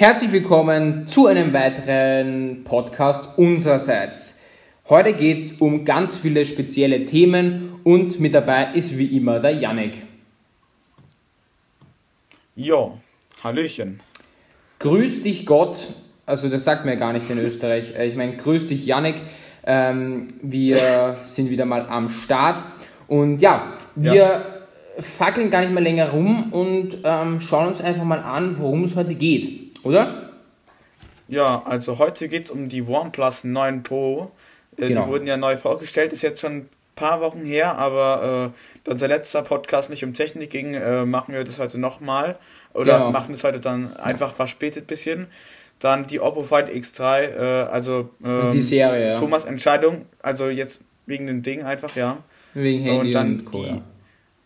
Herzlich willkommen zu einem weiteren Podcast unsererseits. Heute geht es um ganz viele spezielle Themen und mit dabei ist wie immer der Yannick. Jo, Hallöchen. Grüß dich Gott, also das sagt mir gar nicht in Österreich. Äh, ich meine, grüß dich Yannick. Ähm, wir sind wieder mal am Start und ja, wir ja. fackeln gar nicht mehr länger rum und ähm, schauen uns einfach mal an, worum es heute geht, oder? Ja, also heute geht es um die OnePlus 9 Pro äh, genau. Die wurden ja neu vorgestellt, ist jetzt schon ein paar Wochen her, aber äh, da unser letzter Podcast nicht um Technik ging, äh, machen wir das heute nochmal. Oder genau. machen es heute dann einfach verspätet bisschen. Dann die Oppo Find X3, äh, also ähm, die Serie, ja. Thomas Entscheidung, also jetzt wegen dem Ding einfach, ja. Wegen Handy und dann und, Co, die, ja.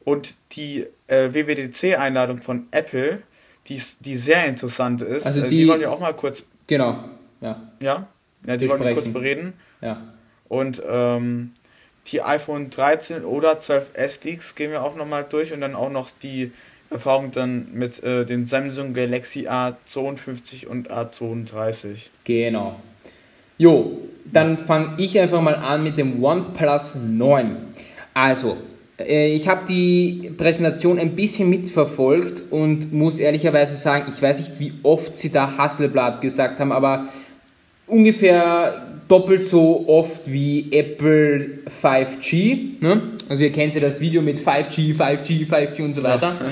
und die äh, WWDC-Einladung von Apple, die, die sehr interessant ist. Also die, die wollen wir auch mal kurz. Genau, ja. Ja, ja die wollen wir kurz bereden. Ja. Und ähm, die iPhone 13 oder 12S Leaks gehen wir auch nochmal durch und dann auch noch die Erfahrung dann mit äh, den Samsung Galaxy A52 und A32. Genau. Jo, dann fange ich einfach mal an mit dem OnePlus 9. Also, äh, ich habe die Präsentation ein bisschen mitverfolgt und muss ehrlicherweise sagen, ich weiß nicht, wie oft sie da Hasselblatt gesagt haben, aber ungefähr doppelt so oft wie Apple 5G. Ne? Also ihr kennt ja das Video mit 5G, 5G, 5G und so weiter. Ja.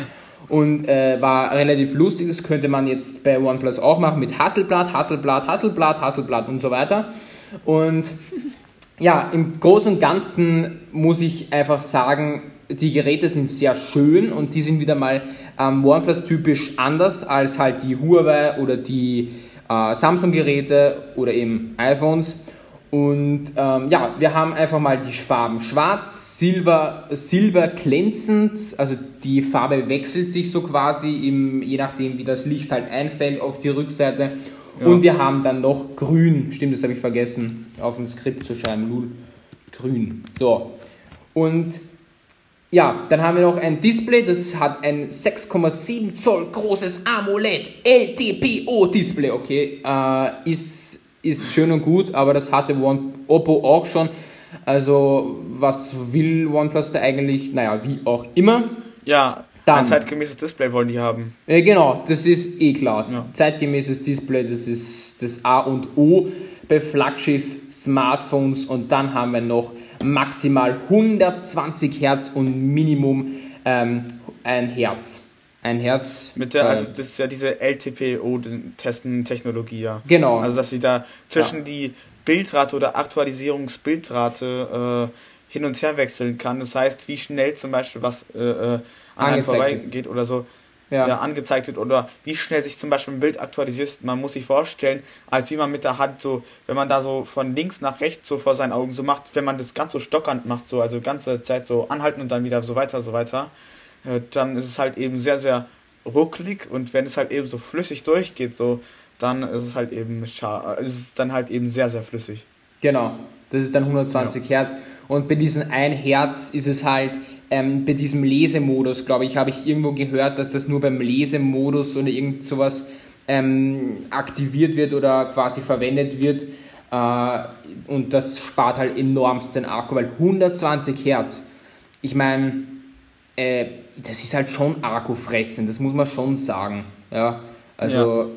Und äh, war relativ lustig, das könnte man jetzt bei OnePlus auch machen mit Hasselblatt, Hasselblatt, Hasselblatt, Hasselblatt und so weiter. Und ja, im Großen und Ganzen muss ich einfach sagen, die Geräte sind sehr schön und die sind wieder mal ähm, OnePlus typisch anders als halt die Huawei oder die äh, Samsung-Geräte oder eben iPhones. Und ähm, ja, wir haben einfach mal die Farben schwarz, silber, silber glänzend, also die Farbe wechselt sich so quasi, im, je nachdem wie das Licht halt einfällt auf die Rückseite. Ja. Und wir haben dann noch grün, stimmt, das habe ich vergessen, auf dem Skript zu schreiben, Lul, grün. So, und ja, dann haben wir noch ein Display, das hat ein 6,7 Zoll großes AMOLED LTPO Display, okay, äh, ist, ist schön und gut, aber das hatte One, Oppo auch schon. Also, was will OnePlus da eigentlich? Naja, wie auch immer. Ja, dann, ein zeitgemäßes Display wollen die haben. Äh, genau, das ist eh klar. Ja. Zeitgemäßes Display, das ist das A und O bei Flaggschiff-Smartphones und dann haben wir noch maximal 120 Hertz und Minimum ähm, ein Hertz. Ein Herz. Mit der, also das ist ja diese LTPO-Testen-Technologie, ja. Genau. Also dass sie da zwischen ja. die Bildrate oder Aktualisierungsbildrate äh, hin und her wechseln kann. Das heißt, wie schnell zum Beispiel was äh, äh an vorbeigeht oder so ja. ja. angezeigt wird oder wie schnell sich zum Beispiel ein Bild aktualisiert. Man muss sich vorstellen, als wie man mit der Hand so, wenn man da so von links nach rechts so vor seinen Augen so macht, wenn man das ganz so stockernd macht, so, also ganze Zeit so anhalten und dann wieder so weiter, so weiter, äh, dann ist es halt eben sehr, sehr rucklig und wenn es halt eben so flüssig durchgeht, so, dann ist es halt eben, ist es dann halt eben sehr, sehr flüssig. Genau, das ist dann 120 ja. Hertz. Und bei diesem 1 Hertz ist es halt ähm, bei diesem Lesemodus, glaube ich, habe ich irgendwo gehört, dass das nur beim Lesemodus oder irgend sowas ähm, aktiviert wird oder quasi verwendet wird. Äh, und das spart halt enormst den Akku, weil 120 Hertz, ich meine, äh, das ist halt schon Akkufressen, das muss man schon sagen. Ja, also ja.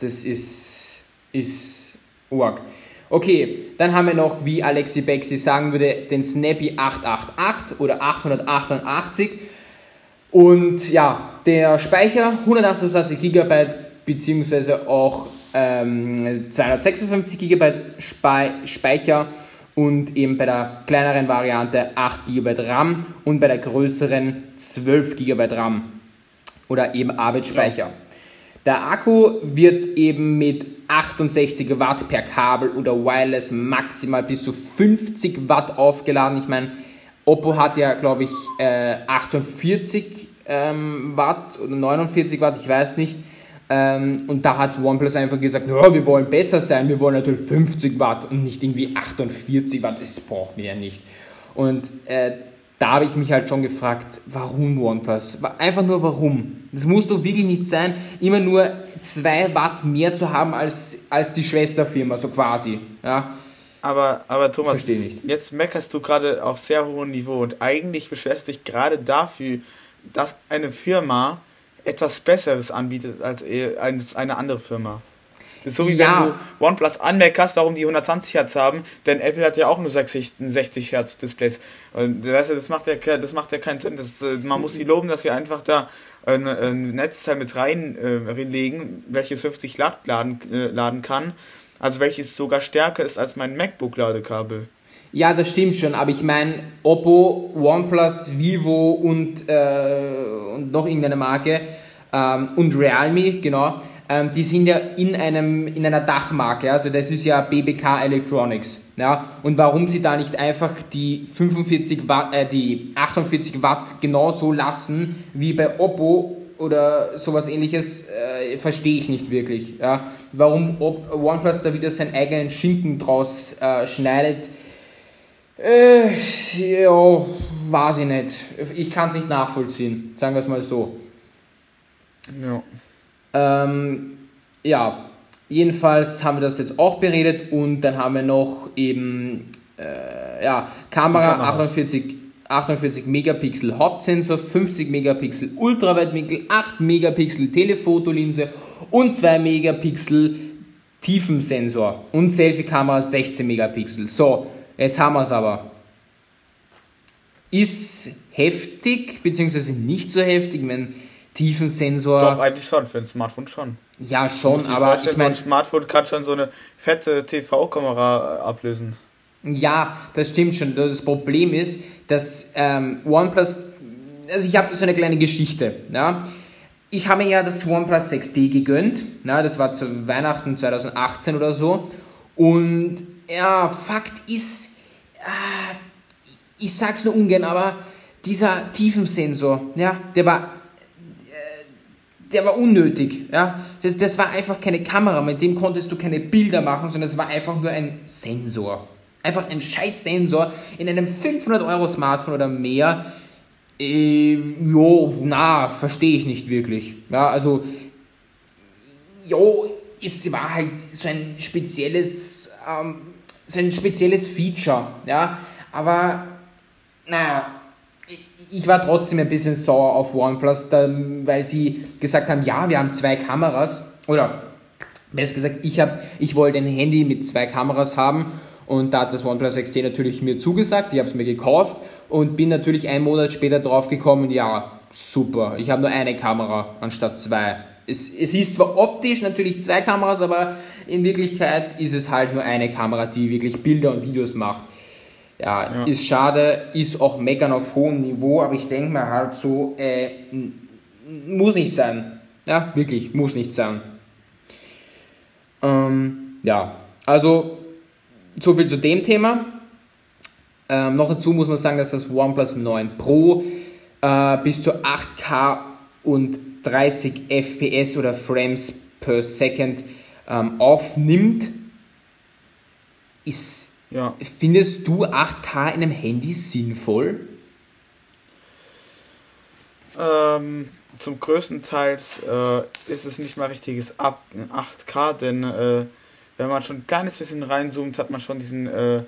das ist, ist arg. Okay, dann haben wir noch, wie Alexi Bexi sagen würde, den Snappy 888 oder 888. Und ja, der Speicher 128 GB beziehungsweise auch ähm, 256 GB Speicher und eben bei der kleineren Variante 8 GB RAM und bei der größeren 12 GB RAM oder eben Arbeitsspeicher. Ja. Der Akku wird eben mit 68 Watt per Kabel oder Wireless maximal bis zu 50 Watt aufgeladen. Ich meine, Oppo hat ja, glaube ich, äh, 48 ähm, Watt oder 49 Watt, ich weiß nicht. Ähm, und da hat OnePlus einfach gesagt, ja, wir wollen besser sein, wir wollen natürlich 50 Watt und nicht irgendwie 48 Watt, das brauchen wir ja nicht. Und äh, da habe ich mich halt schon gefragt, warum OnePlus? Einfach nur warum. Das muss doch wirklich nicht sein, immer nur 2 Watt mehr zu haben als, als die Schwesterfirma, so quasi. Ja. Aber, aber Thomas, jetzt meckerst du gerade auf sehr hohem Niveau und eigentlich beschwerst du dich gerade dafür, dass eine Firma etwas Besseres anbietet als, als eine andere Firma. Das ist so wie ja. wenn du OnePlus anmeckerst, warum die 120 Hertz haben, denn Apple hat ja auch nur 60, 60 Hertz Displays. Und weißt du, das macht ja, das macht ja keinen Sinn. Das, äh, man muss sie loben, dass sie einfach da ein, ein Netzteil mit reinlegen, äh, welches 50 Watt laden, äh, laden kann. Also welches sogar stärker ist als mein MacBook-Ladekabel. Ja, das stimmt schon, aber ich meine, Oppo, OnePlus, Vivo und, äh, und noch irgendeine Marke ähm, und Realme, genau, ähm, die sind ja in, einem, in einer Dachmarke, also das ist ja BBK Electronics. Ja, und warum sie da nicht einfach die 45 Watt, äh, die 48 Watt genauso lassen wie bei Oppo oder sowas ähnliches, äh, verstehe ich nicht wirklich. Ja. Warum OnePlus da wieder seinen eigenen Schinken draus äh, schneidet, äh, ja, weiß ich nicht. Ich kann es nicht nachvollziehen, sagen wir es mal so. Ja. Ähm, ja, jedenfalls haben wir das jetzt auch beredet und dann haben wir noch eben äh, ja, Kamera 48, 48 Megapixel Hauptsensor, 50 Megapixel Ultraweitwinkel, 8 Megapixel Telefotolinse und 2 Megapixel Tiefensensor und Selfie-Kamera 16 Megapixel. So, jetzt haben wir es aber. Ist heftig, beziehungsweise nicht so heftig, wenn Tiefensensor. Doch, eigentlich schon, für ein Smartphone schon. Ja, schon, aber ich meine. So ein Smartphone kann schon so eine fette TV-Kamera ablösen. Ja, das stimmt schon. Das Problem ist, dass ähm, OnePlus. Also, ich habe da so eine kleine Geschichte. Ja? Ich habe mir ja das OnePlus 6D gegönnt. Ja, das war zu Weihnachten 2018 oder so. Und ja, Fakt ist, äh, ich sag's nur ungern, aber dieser Tiefensensor, ja, der war der war unnötig. Ja? Das, das war einfach keine Kamera, mit dem konntest du keine Bilder machen, sondern es war einfach nur ein Sensor. Einfach ein scheiß Sensor in einem 500 Euro Smartphone oder mehr. Äh, jo, na, verstehe ich nicht wirklich. Ja, also, jo, es war halt so ein spezielles, ähm, so ein spezielles Feature, ja, aber, naja, ich war trotzdem ein bisschen sauer auf OnePlus, weil sie gesagt haben, ja, wir haben zwei Kameras. Oder besser gesagt, ich, hab, ich wollte ein Handy mit zwei Kameras haben und da hat das OnePlus XT natürlich mir zugesagt. Ich habe es mir gekauft und bin natürlich einen Monat später drauf gekommen, ja, super, ich habe nur eine Kamera anstatt zwei. Es, es ist zwar optisch natürlich zwei Kameras, aber in Wirklichkeit ist es halt nur eine Kamera, die wirklich Bilder und Videos macht. Ja, ja, ist schade, ist auch meckern auf hohem Niveau, aber ich denke mir halt so, äh, muss nicht sein. Ja, wirklich, muss nicht sein. Ähm, ja, also so viel zu dem Thema. Ähm, noch dazu muss man sagen, dass das OnePlus 9 Pro äh, bis zu 8K und 30 FPS oder Frames per Second ähm, aufnimmt. Ist ja. Findest du 8K in einem Handy sinnvoll? Ähm, zum größten Teil äh, ist es nicht mal richtiges 8K, denn äh, wenn man schon ein kleines bisschen reinzoomt, hat man schon diesen äh,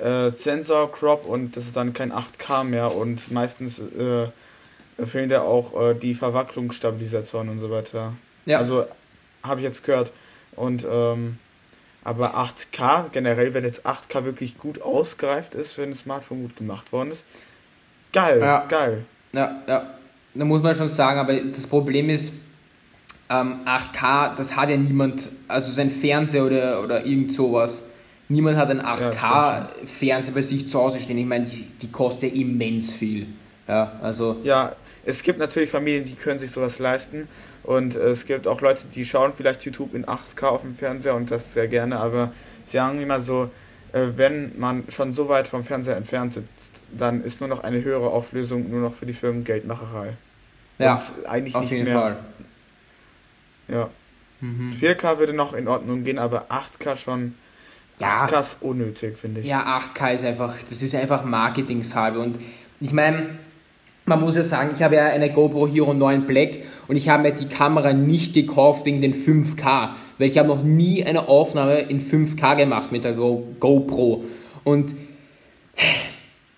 äh, Sensor Crop und das ist dann kein 8K mehr und meistens äh, fehlen da auch äh, die Verwacklungsstabilisatoren und so weiter. Ja. Also habe ich jetzt gehört. Und ähm, aber 8K, generell, wenn jetzt 8K wirklich gut ausgereift ist, wenn das Smartphone gut gemacht worden ist, geil, ja. geil. Ja, ja. Da muss man schon sagen, aber das Problem ist, ähm, 8K, das hat ja niemand, also sein Fernseher oder, oder irgend sowas. Niemand hat einen 8K-Fernseher bei sich zu Hause stehen. Ich meine, die, die kostet ja immens viel. Ja, also. Ja, es gibt natürlich Familien, die können sich sowas leisten und äh, es gibt auch Leute, die schauen vielleicht YouTube in 8K auf dem Fernseher und das sehr gerne, aber sie sagen immer so, äh, wenn man schon so weit vom Fernseher entfernt sitzt, dann ist nur noch eine höhere Auflösung nur noch für die Firmen Geldmacherei. Ja, eigentlich auf nicht jeden mehr. Fall. Ja. Mhm. 4K würde noch in Ordnung gehen, aber 8K schon. Ja, 8K ist unnötig, finde ich. Ja, 8K ist einfach, das ist einfach Marketingshalbe und ich meine, man muss ja sagen, ich habe ja eine GoPro Hero 9 Black und ich habe mir die Kamera nicht gekauft wegen den 5K, weil ich habe noch nie eine Aufnahme in 5K gemacht mit der Go GoPro. Und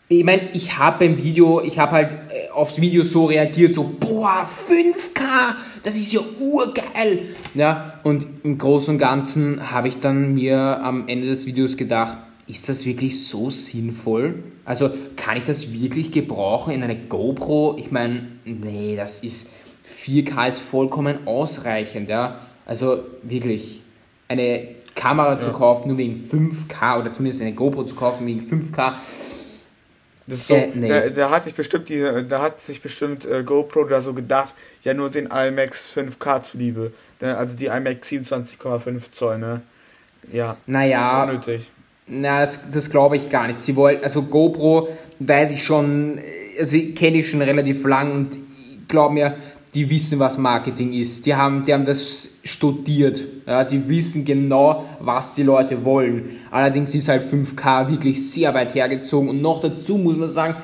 ich meine, ich habe beim Video, ich habe halt äh, aufs Video so reagiert, so, boah, 5K, das ist ja urgeil. Ja, und im Großen und Ganzen habe ich dann mir am Ende des Videos gedacht, ist das wirklich so sinnvoll? Also kann ich das wirklich gebrauchen in eine GoPro? Ich meine, nee, das ist 4K ist vollkommen ausreichend, ja. Also wirklich eine Kamera ja. zu kaufen nur wegen 5K oder zumindest eine GoPro zu kaufen wegen 5K. Das ist so, äh, nee. da, da, hat sich bestimmt die, da hat sich bestimmt äh, GoPro da so gedacht, ja nur den IMAX 5K zuliebe. Ne? Also die IMAX 27,5 Zoll, ne? Ja. Naja. Unnötig. Na, das, das glaube ich gar nicht. Sie wollen, also GoPro weiß ich schon, also kenne ich schon relativ lang und glaube mir, die wissen, was Marketing ist. Die haben, die haben das studiert. Ja, die wissen genau, was die Leute wollen. Allerdings ist halt 5K wirklich sehr weit hergezogen und noch dazu muss man sagen,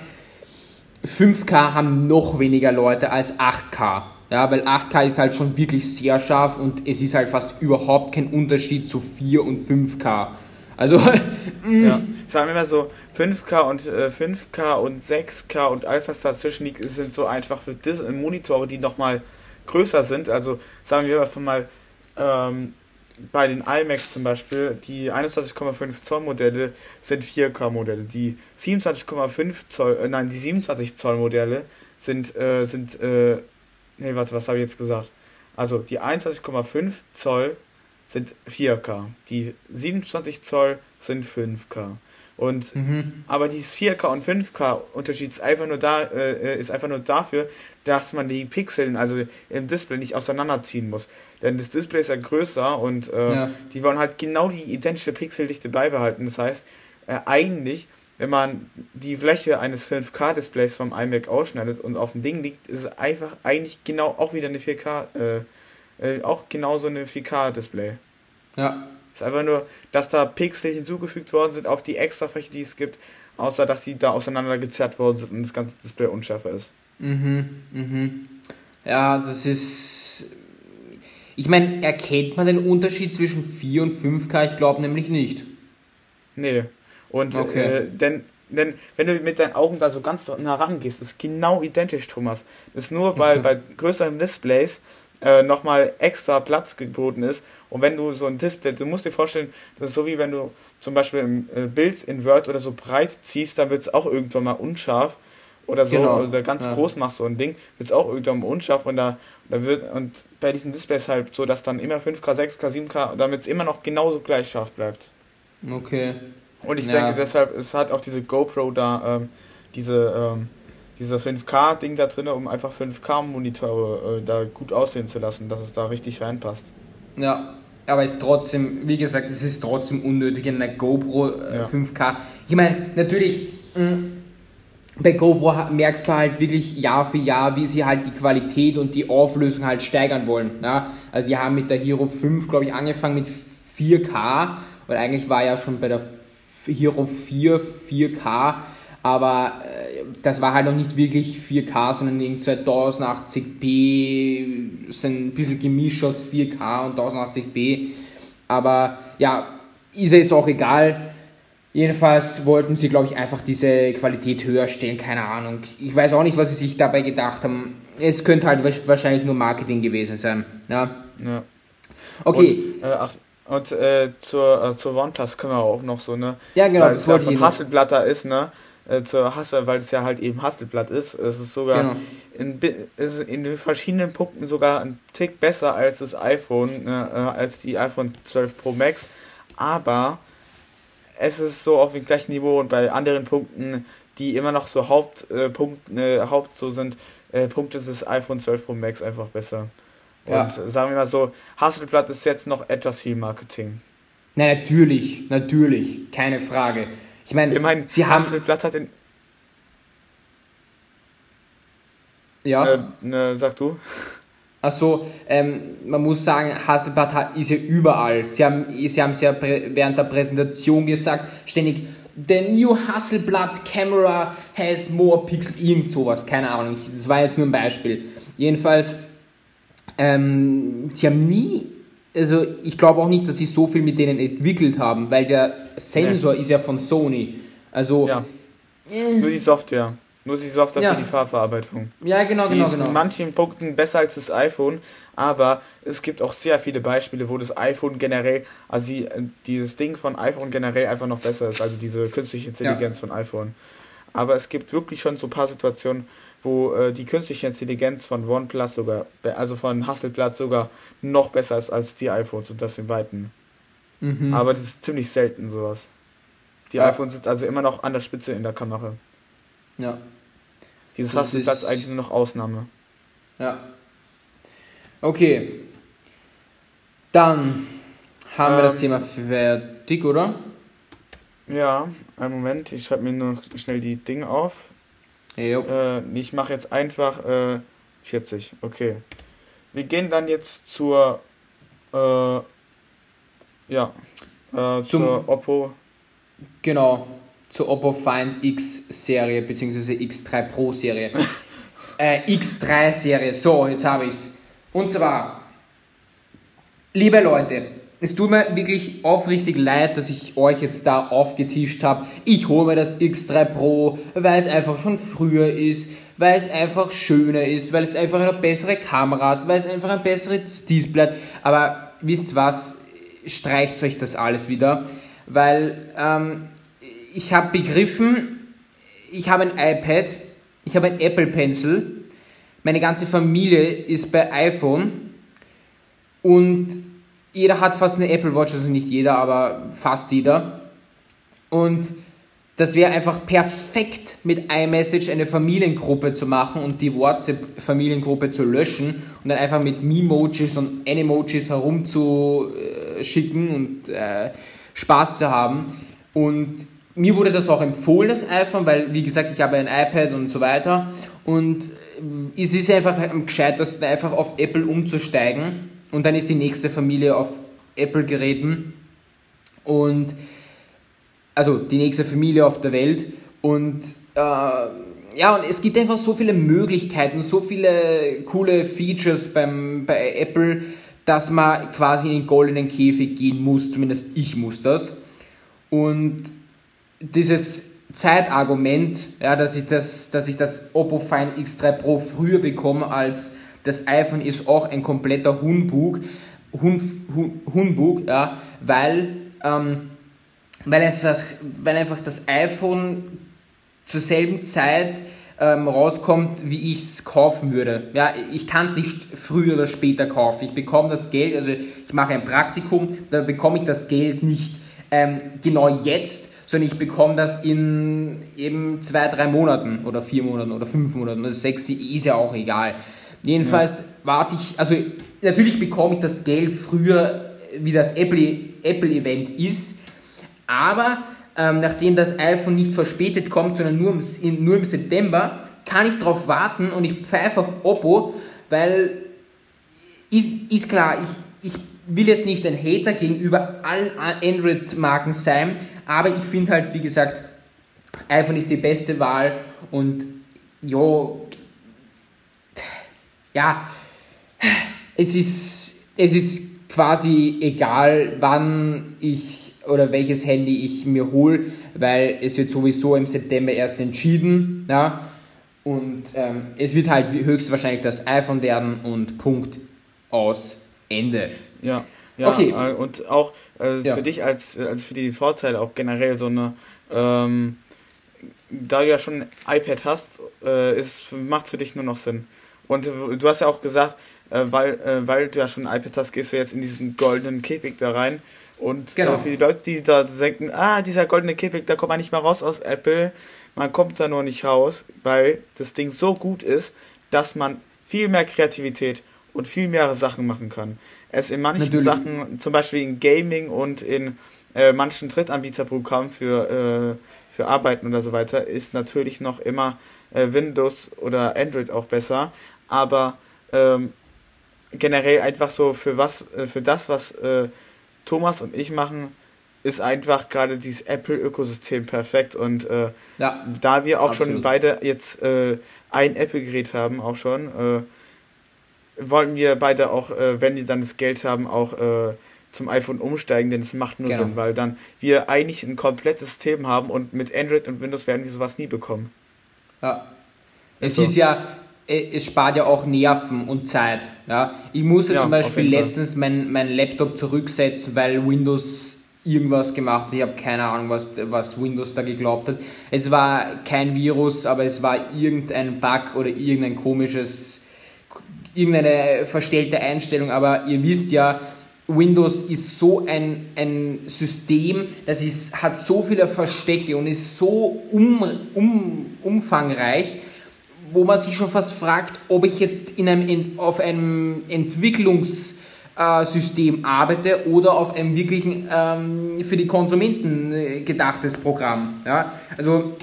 5K haben noch weniger Leute als 8K. Ja, weil 8K ist halt schon wirklich sehr scharf und es ist halt fast überhaupt kein Unterschied zu 4 und 5K. Also, ja. sagen wir mal so, 5K und äh, 5K und 6K und alles, was dazwischen liegt, sind so einfach für Dis Monitore, die nochmal größer sind. Also sagen wir einfach mal, ähm, bei den iMacs zum Beispiel, die 21,5 Zoll Modelle sind 4K Modelle. Die 27,5 Zoll, äh, nein, die 27 Zoll Modelle sind, äh, sind, äh, nee, warte, was habe ich jetzt gesagt? Also die 21,5 Zoll sind 4K. Die 27 Zoll sind 5K. Und mhm. aber dieses 4K und 5K Unterschied ist einfach nur da, äh, ist einfach nur dafür, dass man die Pixel, also im Display, nicht auseinanderziehen muss. Denn das Display ist ja größer und äh, ja. die wollen halt genau die identische Pixeldichte beibehalten. Das heißt, äh, eigentlich, wenn man die Fläche eines 5K-Displays vom iMac ausschneidet und auf dem Ding liegt, ist es einfach eigentlich genau auch wieder eine 4K, äh, äh, auch genauso eine 4K-Display. Ja. Ist einfach nur, dass da Pixel hinzugefügt worden sind auf die Extrafläche, die es gibt, außer dass sie da auseinandergezerrt worden sind und das ganze Display unschärfer ist. Mhm, mhm. Ja, das ist. Ich meine, erkennt man den Unterschied zwischen 4 und 5K? Ich glaube nämlich nicht. Nee. Und okay. äh, denn, denn wenn du mit deinen Augen da so ganz nah rangehst, ist genau identisch, Thomas. Das ist nur bei, okay. bei größeren Displays äh, nochmal extra Platz geboten ist. Und wenn du so ein Display, du musst dir vorstellen, das ist so wie wenn du zum Beispiel ein äh, Bild in Word oder so breit ziehst, dann wird es auch irgendwann mal unscharf oder so, genau. oder ganz ja. groß machst so ein Ding, wird es auch irgendwann mal unscharf und da, da wird, und bei diesen Displays halt so, dass dann immer 5K, 6K, 7K, damit es immer noch genauso gleich scharf bleibt. Okay. Und ich ja. denke deshalb, es hat auch diese GoPro da, ähm, diese, ähm, dieser 5K-Ding da drin, um einfach 5K-Monitore äh, da gut aussehen zu lassen, dass es da richtig reinpasst. Ja, aber es ist trotzdem, wie gesagt, es ist trotzdem unnötig in einer GoPro äh, ja. 5K. Ich meine, natürlich, mh, mm, bei GoPro merkst du halt wirklich Jahr für Jahr, wie sie halt die Qualität und die Auflösung halt steigern wollen. Ja? Also die haben mit der Hero 5, glaube ich, angefangen mit 4K, weil eigentlich war ja schon bei der Hero 4 4K aber äh, das war halt noch nicht wirklich 4K, sondern in 1080p, sind ein bisschen gemischt aus 4K und 1080p. Aber ja, ist ja jetzt auch egal. Jedenfalls wollten sie, glaube ich, einfach diese Qualität höher stellen, keine Ahnung. Ich weiß auch nicht, was sie sich dabei gedacht haben. Es könnte halt wahrscheinlich nur Marketing gewesen sein. Ja. ja. Okay. Und, äh, ach, und äh, zur, äh, zur OnePlus können wir auch noch so, ne? Ja, genau, Weil das wollte ja von Hasselblatt da ist, ne? Äh, zur Hassel, weil es ja halt eben Hasselblatt ist. Es ist sogar genau. in, ist in verschiedenen Punkten sogar ein Tick besser als das iPhone, äh, als die iPhone 12 Pro Max. Aber es ist so auf dem gleichen Niveau und bei anderen Punkten, die immer noch so Hauptpunkt, äh, Haupt so sind, äh, Punkte ist das iPhone 12 Pro Max einfach besser. Ja. Und sagen wir mal so, Hasselblatt ist jetzt noch etwas viel Marketing. Na, natürlich, natürlich, keine Frage. Ich meine, ich mein, sie haben. Hasselblatt hat den. Ja. Äh, ne, sag du. Also, ähm, man muss sagen, Hasselblatt ist ja überall. Sie haben, sie haben es ja während der Präsentation gesagt, ständig the new Hasselblad camera has more pixels, irgend sowas, keine Ahnung, das war jetzt nur ein Beispiel. Jedenfalls, ähm, sie haben nie, also ich glaube auch nicht, dass sie so viel mit denen entwickelt haben, weil der Sensor ja. ist ja von Sony. Also. Ja. Äh, nur die Software. Nur die Software ja. für die Farbverarbeitung. Ja, genau, die genau, ist genau. in manchen Punkten besser als das iPhone, aber es gibt auch sehr viele Beispiele, wo das iPhone generell, also die, dieses Ding von iPhone generell einfach noch besser ist, also diese künstliche Intelligenz ja. von iPhone. Aber es gibt wirklich schon so ein paar Situationen, wo äh, die künstliche Intelligenz von OnePlus sogar, also von Hasselblad sogar noch besser ist als die iPhones und das in Weiten. Mhm. Aber das ist ziemlich selten sowas. Die ja. iPhones sind also immer noch an der Spitze in der Kamera. Ja. Dieses das Hasselblatt ist eigentlich nur noch Ausnahme. Ja. Okay. Dann haben ähm, wir das ähm. Thema fertig, oder? Ja, einen Moment, ich schreibe mir nur schnell die Dinge auf. Äh, ich mache jetzt einfach äh, 40, okay. Wir gehen dann jetzt zur äh, ja, äh, zur Oppo. Genau, zur Oppo Find X Serie bzw. X3 Pro Serie. äh, X3 Serie, so, jetzt habe ich es. Und zwar, liebe Leute, es tut mir wirklich aufrichtig leid, dass ich euch jetzt da aufgetischt habe. Ich hole mir das X3 Pro, weil es einfach schon früher ist, weil es einfach schöner ist, weil es einfach eine bessere Kamera hat, weil es einfach ein besseres Display hat. Aber wisst was, streicht euch das alles wieder, weil ähm, ich habe begriffen, ich habe ein iPad, ich habe ein Apple Pencil, meine ganze Familie ist bei iPhone und jeder hat fast eine Apple Watch, also nicht jeder, aber fast jeder. Und das wäre einfach perfekt mit iMessage eine Familiengruppe zu machen und die WhatsApp-Familiengruppe zu löschen und dann einfach mit Memojis und Animojis herumzuschicken und äh, Spaß zu haben. Und mir wurde das auch empfohlen, das iPhone, weil, wie gesagt, ich habe ein iPad und so weiter. Und es ist einfach am gescheitersten, einfach auf Apple umzusteigen. Und dann ist die nächste Familie auf Apple-Geräten. Und also die nächste Familie auf der Welt. Und äh, ja, und es gibt einfach so viele Möglichkeiten, so viele coole Features beim, bei Apple, dass man quasi in den goldenen Käfig gehen muss. Zumindest ich muss das. Und dieses Zeitargument, ja, dass ich das, dass ich das Oppo Find X3 Pro früher bekomme als das iPhone, ist auch ein kompletter Humbug, Hun, Hun, Humbug, ja, weil, ähm, weil, einfach, weil einfach das iPhone zur selben Zeit ähm, rauskommt, wie ich es kaufen würde. Ja, ich kann es nicht früher oder später kaufen. Ich bekomme das Geld, also ich mache ein Praktikum, da bekomme ich das Geld nicht ähm, genau jetzt, sondern ich bekomme das in eben zwei, drei Monaten oder vier Monaten oder fünf Monaten. Das sechs ist ja auch egal. Jedenfalls ja. warte ich, also natürlich bekomme ich das Geld früher, wie das Apple-Event Apple ist, aber ähm, nachdem das iPhone nicht verspätet kommt, sondern nur im, nur im September, kann ich darauf warten und ich pfeife auf Oppo, weil ist, ist klar, ich, ich will jetzt nicht ein Hater gegenüber allen Android-Marken sein, aber ich finde halt, wie gesagt, iPhone ist die beste Wahl und jo, ja, es ist, es ist quasi egal, wann ich oder welches Handy ich mir hole, weil es wird sowieso im September erst entschieden, ja, und ähm, es wird halt höchstwahrscheinlich das iPhone werden und Punkt aus Ende. Ja, ja okay. Äh, und auch äh, ja. für dich als, als für die Vorteile auch generell so eine, ähm, da du ja schon ein iPad hast, äh, macht es für dich nur noch Sinn. Und du hast ja auch gesagt, äh, weil, äh, weil du ja schon ein iPad hast, gehst du jetzt in diesen goldenen Käfig da rein. Und äh, genau. für die Leute, die da denken, ah, dieser goldene Käfig, da kommt man nicht mal raus aus Apple, man kommt da nur nicht raus, weil das Ding so gut ist, dass man viel mehr Kreativität und viel mehrere Sachen machen kann. Es in manchen Natürlich. Sachen, zum Beispiel in Gaming und in äh, manchen Drittanbieterprogrammen für, äh, für Arbeiten oder so weiter, ist natürlich noch immer äh, Windows oder Android auch besser. Aber ähm, generell einfach so für was, äh, für das, was äh, Thomas und ich machen, ist einfach gerade dieses Apple-Ökosystem perfekt. Und äh, ja, da wir auch absolut. schon beide jetzt äh, ein Apple-Gerät haben, auch schon, äh, wollten wir beide auch, wenn die dann das Geld haben, auch zum iPhone umsteigen, denn es macht nur genau. Sinn, weil dann wir eigentlich ein komplettes System haben und mit Android und Windows werden wir sowas nie bekommen. Ja. Es so. ist ja, äh, es spart ja auch Nerven und Zeit. Ja? Ich musste ja, zum Beispiel letztens meinen mein Laptop zurücksetzen, weil Windows irgendwas gemacht hat. Ich habe keine Ahnung, was, was Windows da geglaubt hat. Es war kein Virus, aber es war irgendein Bug oder irgendein komisches, irgendeine verstellte Einstellung. Aber ihr wisst ja, Windows ist so ein, ein System, das ist, hat so viele Verstecke und ist so um, um, umfangreich, wo man sich schon fast fragt, ob ich jetzt in einem, auf einem Entwicklungssystem arbeite oder auf einem wirklichen ähm, für die Konsumenten äh, gedachtes Programm. Ja? Also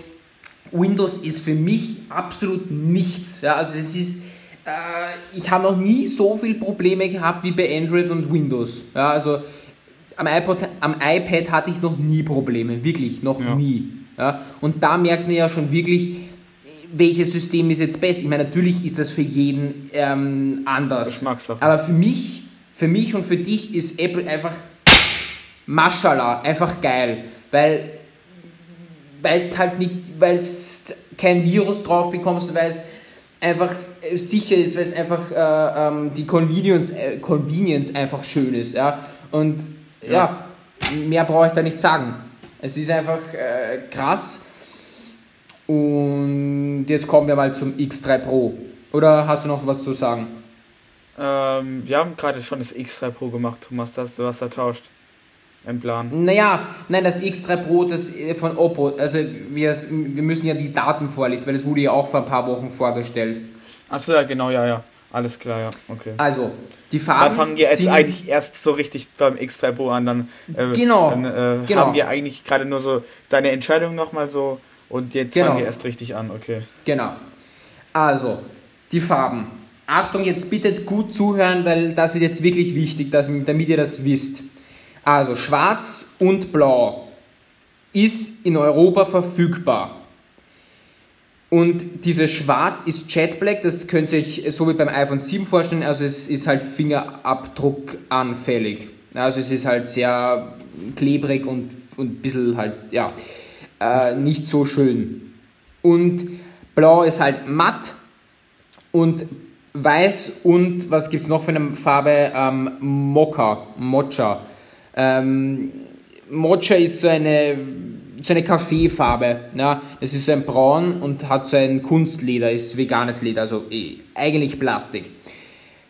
Windows ist für mich absolut nichts. Ja? Also es ist äh, ich habe noch nie so viele Probleme gehabt wie bei Android und Windows. Ja, also am iPod, am iPad hatte ich noch nie Probleme, wirklich, noch ja. nie. Ja, und da merkt man ja schon wirklich, welches System ist jetzt besser. Ich meine, natürlich ist das für jeden ähm, anders. Aber für mich, für mich und für dich ist Apple einfach Maschallah, einfach geil. Weil weil es halt nicht, weil es kein Virus drauf bekommst, weil es einfach äh, sicher ist, weil es einfach äh, ähm, die Convenience, äh, Convenience einfach schön ist. Ja? Und ja, ja mehr brauche ich da nicht sagen. Es ist einfach äh, krass. Und jetzt kommen wir mal zum X3 Pro. Oder hast du noch was zu sagen? Ähm, wir haben gerade schon das X3 Pro gemacht, Thomas, das was er tauscht ein Plan? Naja, nein, das X3 Pro, das äh, von Oppo, also wir, wir müssen ja die Daten vorlesen, weil das wurde ja auch vor ein paar Wochen vorgestellt. Achso, ja, genau, ja, ja. Alles klar, ja, okay. Also, die Farben. Dann fangen wir jetzt eigentlich erst so richtig beim X3 Pro an, dann, äh, genau, dann äh, genau. haben wir eigentlich gerade nur so deine Entscheidung nochmal so und jetzt genau. fangen wir erst richtig an, okay. Genau. Also, die Farben. Achtung, jetzt bitte gut zuhören, weil das ist jetzt wirklich wichtig, dass, damit ihr das wisst. Also schwarz und blau ist in Europa verfügbar. Und dieses Schwarz ist Jet Black, das könnt ihr euch so wie beim iPhone 7 vorstellen, also es ist halt Fingerabdruck anfällig. Also es ist halt sehr klebrig und, und ein bisschen halt, ja, äh, nicht so schön. Und blau ist halt matt und weiß und was gibt es noch für eine Farbe? Ähm, Mocha, Mocha. Ähm, Mocha ist so eine, so eine Kaffeefarbe. Ja? Es ist ein Braun und hat so ein Kunstleder, ist veganes Leder, also eh, eigentlich Plastik.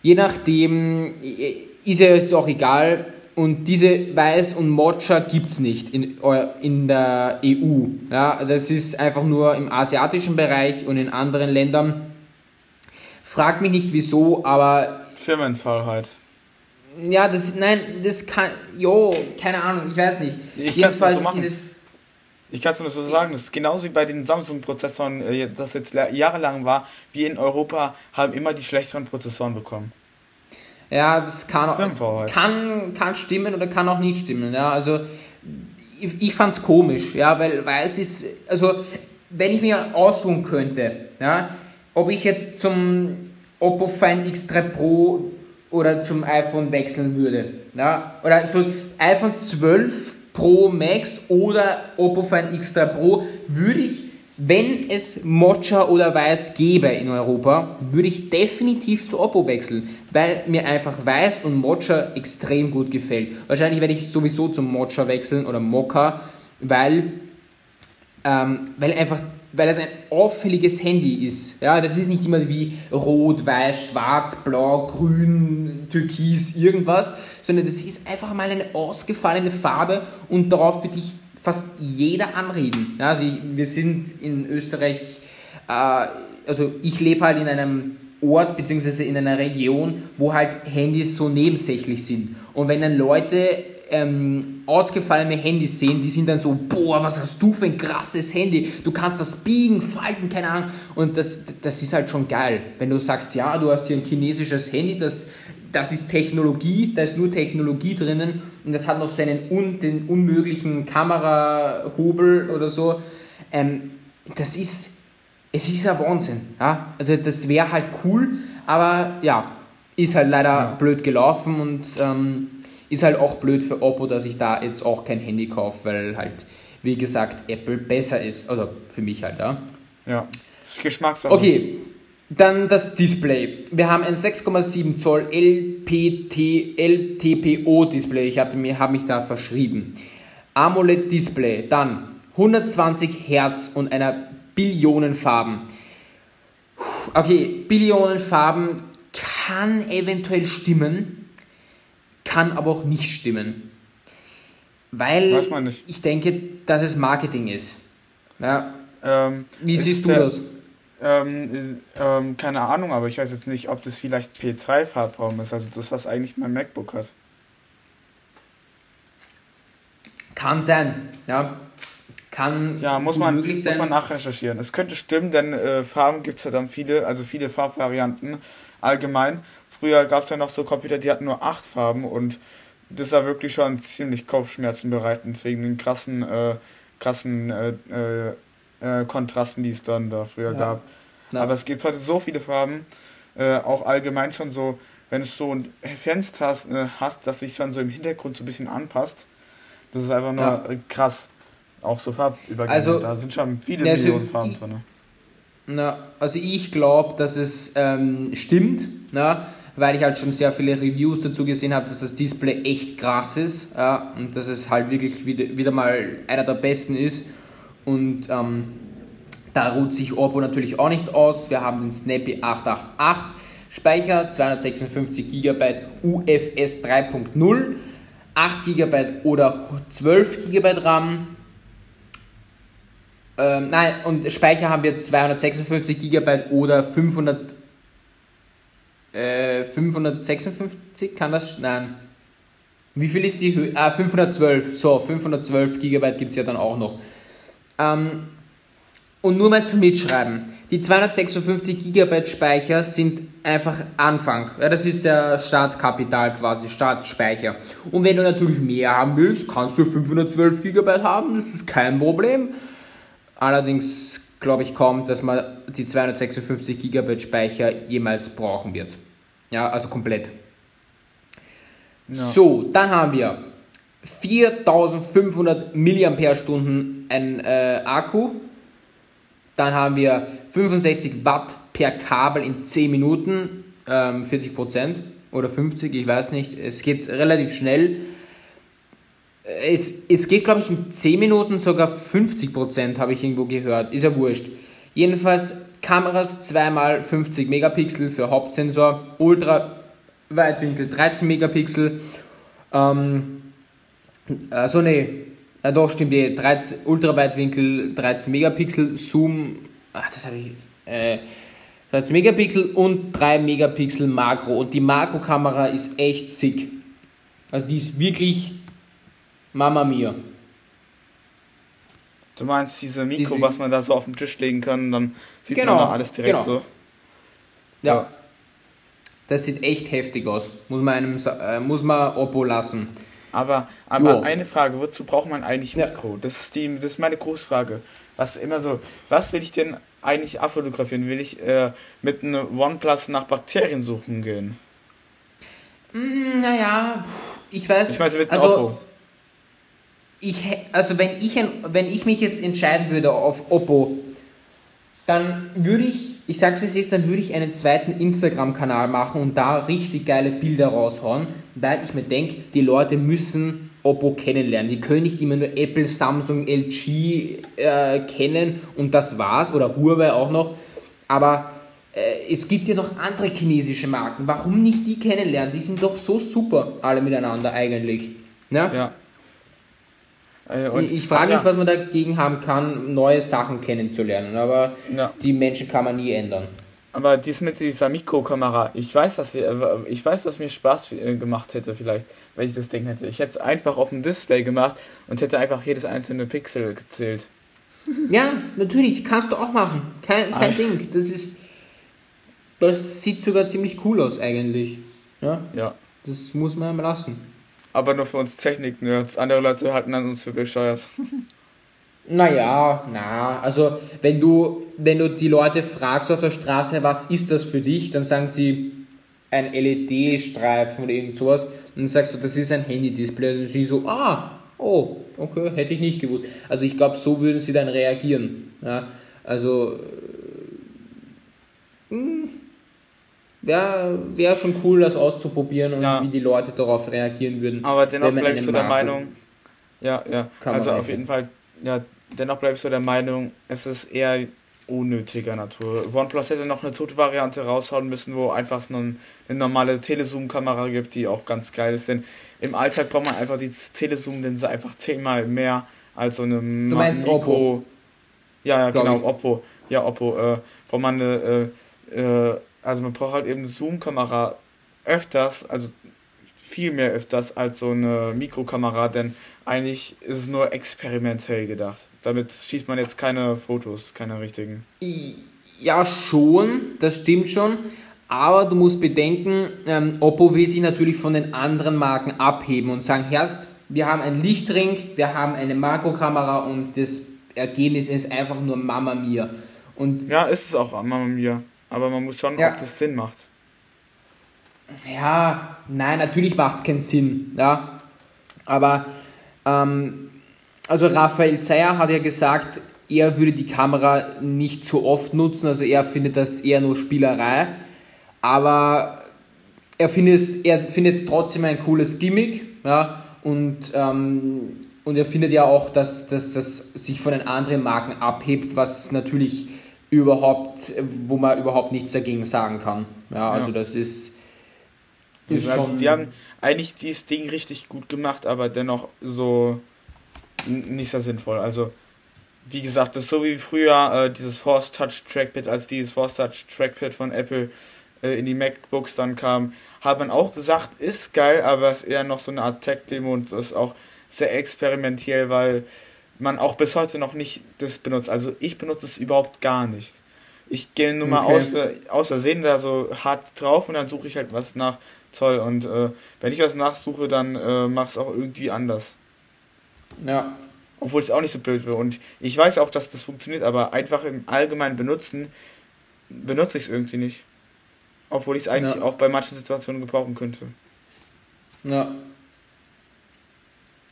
Je nachdem eh, ist es auch egal. Und diese Weiß und Mocha gibt es nicht in, in der EU. Ja? Das ist einfach nur im asiatischen Bereich und in anderen Ländern. Frag mich nicht wieso, aber. Firmenfall ja, das, nein, das kann, jo, keine Ahnung, ich weiß nicht. Ich Jedenfalls so ist es. Ich kann es nur so sagen, das ist genauso wie bei den Samsung-Prozessoren, äh, das jetzt jahrelang war. Wir in Europa haben immer die schlechteren Prozessoren bekommen. Ja, das kann, auch, kann, kann stimmen oder kann auch nicht stimmen. Ja, also ich, ich fand es komisch, ja, weil, weil es ist, also wenn ich mir aussuchen könnte, ja, ob ich jetzt zum Oppo Find X3 Pro oder zum iPhone wechseln würde. Ja? Oder so iPhone 12 Pro Max oder Oppo Find X3 Pro würde ich, wenn es Mocha oder Weiß gäbe in Europa, würde ich definitiv zu Oppo wechseln, weil mir einfach Weiß und Mocha extrem gut gefällt. Wahrscheinlich werde ich sowieso zum Mocha wechseln oder Mocha, weil, ähm, weil einfach weil es ein auffälliges Handy ist. Ja, das ist nicht immer wie rot, weiß, schwarz, blau, grün, türkis, irgendwas, sondern das ist einfach mal eine ausgefallene Farbe und darauf würde ich fast jeder anreden. Ja, also ich, wir sind in Österreich, äh, also ich lebe halt in einem Ort bzw. in einer Region, wo halt Handys so nebensächlich sind. Und wenn dann Leute ähm, ausgefallene Handys sehen, die sind dann so, boah, was hast du für ein krasses Handy? Du kannst das biegen, falten, keine Ahnung. Und das, das ist halt schon geil, wenn du sagst, ja, du hast hier ein chinesisches Handy, das das ist Technologie, da ist nur Technologie drinnen und das hat noch seinen un, den unmöglichen Kamerahobel oder so. Ähm, das ist, es ist ein Wahnsinn. Ja? Also das wäre halt cool, aber ja, ist halt leider ja. blöd gelaufen und ähm, ist halt auch blöd für Oppo, dass ich da jetzt auch kein Handy kaufe, weil halt, wie gesagt, Apple besser ist. Also für mich halt, ja. Ja, das ist Geschmackssache. Okay, dann das Display. Wir haben ein 6,7 Zoll LPT, LTPO Display. Ich habe hab mich da verschrieben. AMOLED Display. Dann 120 Hertz und einer Billionen Farben. Okay, Billionen Farben kann eventuell stimmen, kann aber auch nicht stimmen. Weil ich denke, dass es Marketing ist. Ja. Ähm, Wie siehst du das? Ähm, ähm, keine Ahnung, aber ich weiß jetzt nicht, ob das vielleicht P3-Farbraum ist, also das, was eigentlich mein MacBook hat. Kann sein, ja. Kann ja, muss man, möglich sein. Muss man nachrecherchieren. Es könnte stimmen, denn äh, Farben gibt es ja dann viele, also viele Farbvarianten allgemein. Früher gab es ja noch so Computer, die hatten nur acht Farben und das war wirklich schon ziemlich Kopfschmerzen bereitend wegen den krassen, äh, krassen äh, äh, Kontrasten, die es dann da früher ja. gab. Ja. Aber es gibt heute so viele Farben, äh, auch allgemein schon so, wenn du so ein Fenster hast, äh, hast, das sich schon so im Hintergrund so ein bisschen anpasst. Das ist einfach nur ja. krass. Auch so Farbübergänge. Also, da sind schon viele also Millionen Farben drin. Na, also ich glaube, dass es ähm, stimmt, na, weil ich halt schon sehr viele Reviews dazu gesehen habe, dass das Display echt krass ist ja, und dass es halt wirklich wieder, wieder mal einer der besten ist. Und ähm, da ruht sich Oppo natürlich auch nicht aus. Wir haben den Snappy 888 Speicher, 256 GB UFS 3.0, 8 GB oder 12 GB RAM. Ähm, nein, und Speicher haben wir 256 GB oder 500, äh, 556, kann das? Nein. Wie viel ist die Höhe? Ah, 512. So, 512 GB gibt es ja dann auch noch. Ähm, und nur mal zum Mitschreiben. Die 256 GB Speicher sind einfach Anfang. Ja, das ist der Startkapital quasi, Startspeicher. Und wenn du natürlich mehr haben willst, kannst du 512 GB haben, das ist kein Problem. Allerdings glaube ich kaum, dass man die 256 GB Speicher jemals brauchen wird. Ja, also komplett. Ja. So, dann haben wir 4500 mAh ein äh, Akku. Dann haben wir 65 Watt per Kabel in 10 Minuten, ähm, 40% oder 50, ich weiß nicht. Es geht relativ schnell. Es, es geht, glaube ich, in 10 Minuten sogar 50% habe ich irgendwo gehört. Ist ja wurscht. Jedenfalls Kameras zweimal 50 Megapixel für Hauptsensor, Ultra Weitwinkel 13 Megapixel. Ähm, also nee, ja doch, stimmt eh. 13, Ultraweitwinkel 13 Megapixel, Zoom, ach, das habe ich, äh, 13 Megapixel und 3 Megapixel Makro. Und die Makrokamera ist echt sick. Also die ist wirklich Mama mia. Du meinst diese Mikro, was man da so auf den Tisch legen kann, dann sieht genau, man alles direkt genau. so. Ja. ja. Das sieht echt heftig aus. Muss man einem äh, muss man Oppo lassen. Aber, aber eine Frage, wozu braucht man eigentlich Mikro? Ja. Das, ist die, das ist meine Großfrage. Was immer so, was will ich denn eigentlich abfotografieren? Will ich äh, mit einem OnePlus nach Bakterien suchen gehen? Mm, naja, ich weiß. Ich weiß mit also, Oppo. Ich, also wenn ich, wenn ich mich jetzt entscheiden würde auf Oppo, dann würde ich, ich sag's wie es ist, dann würde ich einen zweiten Instagram-Kanal machen und da richtig geile Bilder raushauen, weil ich mir denke, die Leute müssen Oppo kennenlernen. Die können nicht immer nur Apple, Samsung, LG äh, kennen und das war's oder Huawei auch noch. Aber äh, es gibt ja noch andere chinesische Marken. Warum nicht die kennenlernen? Die sind doch so super alle miteinander eigentlich. Ja. ja. Äh, und ich, ich frage mich, was man dagegen haben kann, neue Sachen kennenzulernen, aber ja. die Menschen kann man nie ändern. Aber dies mit dieser Mikrokamera, ich weiß, dass äh, ich weiß, dass mir Spaß äh, gemacht hätte, vielleicht, wenn ich das Ding hätte. Ich hätte es einfach auf dem Display gemacht und hätte einfach jedes einzelne Pixel gezählt. Ja, natürlich, kannst du auch machen. Kein, kein Ding. Das ist. Das sieht sogar ziemlich cool aus eigentlich. Ja. ja. Das muss man lassen. Aber nur für uns Technik-Nerds. Andere Leute halten an uns für bescheuert. Naja, na, also wenn du, wenn du die Leute fragst auf der Straße, was ist das für dich, dann sagen sie ein LED-Streifen oder irgend sowas. Und dann sagst du, das ist ein Handy-Display. Und sie so, ah, oh, okay, hätte ich nicht gewusst. Also ich glaube, so würden sie dann reagieren. Ja, also hm, wäre wär schon cool, das auszuprobieren und ja. wie die Leute darauf reagieren würden. Aber dennoch bleibst du der Meinung, ja, ja, also auf jeden Fall, ja, dennoch bleibst du der Meinung, es ist eher unnötiger Natur. OnePlus hätte noch eine zweite Variante raushauen müssen, wo einfach nur eine normale Telezoom-Kamera gibt, die auch ganz geil ist. Denn im Alltag braucht man einfach die Telezoom-Linse einfach zehnmal mehr als so eine du meinst Mikro. Oppo? Ja, ja, genau, ich. Oppo. Ja, Oppo. Äh, braucht man eine, äh, äh, also man braucht halt eben Zoom-Kamera öfters, also viel mehr öfters als so eine Mikrokamera, denn eigentlich ist es nur experimentell gedacht. Damit schießt man jetzt keine Fotos, keine richtigen. Ja, schon, das stimmt schon. Aber du musst bedenken, ähm, Oppo will sich natürlich von den anderen Marken abheben und sagen, Herst, wir haben einen Lichtring, wir haben eine Makrokamera und das Ergebnis ist einfach nur Mama Mia. Und ja, ist es auch Mama Mia. Aber man muss schon, ja. ob das Sinn macht. Ja, nein, natürlich macht es keinen Sinn. Ja. Aber, ähm, also Raphael Zeyer hat ja gesagt, er würde die Kamera nicht so oft nutzen, also er findet das eher nur Spielerei. Aber er findet es, er findet trotzdem ein cooles Gimmick. Ja, und, ähm, und er findet ja auch, dass, dass das sich von den anderen Marken abhebt, was natürlich überhaupt, wo man überhaupt nichts dagegen sagen kann. Ja, also ja. das ist ist also, die haben eigentlich dieses Ding richtig gut gemacht, aber dennoch so nicht so sinnvoll. Also, wie gesagt, das ist so wie früher äh, dieses Force Touch Trackpad, als dieses Force Touch Trackpad von Apple äh, in die MacBooks dann kam, hat man auch gesagt, ist geil, aber es ist eher noch so eine Art Tech-Demo und ist auch sehr experimentell, weil man auch bis heute noch nicht das benutzt. Also ich benutze es überhaupt gar nicht. Ich gehe nur mal okay. außer, außersehen da so hart drauf und dann suche ich halt was nach toll. Und äh, wenn ich was nachsuche, dann äh, mach es auch irgendwie anders. Ja. Obwohl es auch nicht so blöd wäre. Und ich weiß auch, dass das funktioniert, aber einfach im Allgemeinen benutzen, benutze ich es irgendwie nicht. Obwohl ich es eigentlich ja. auch bei manchen Situationen gebrauchen könnte. Ja.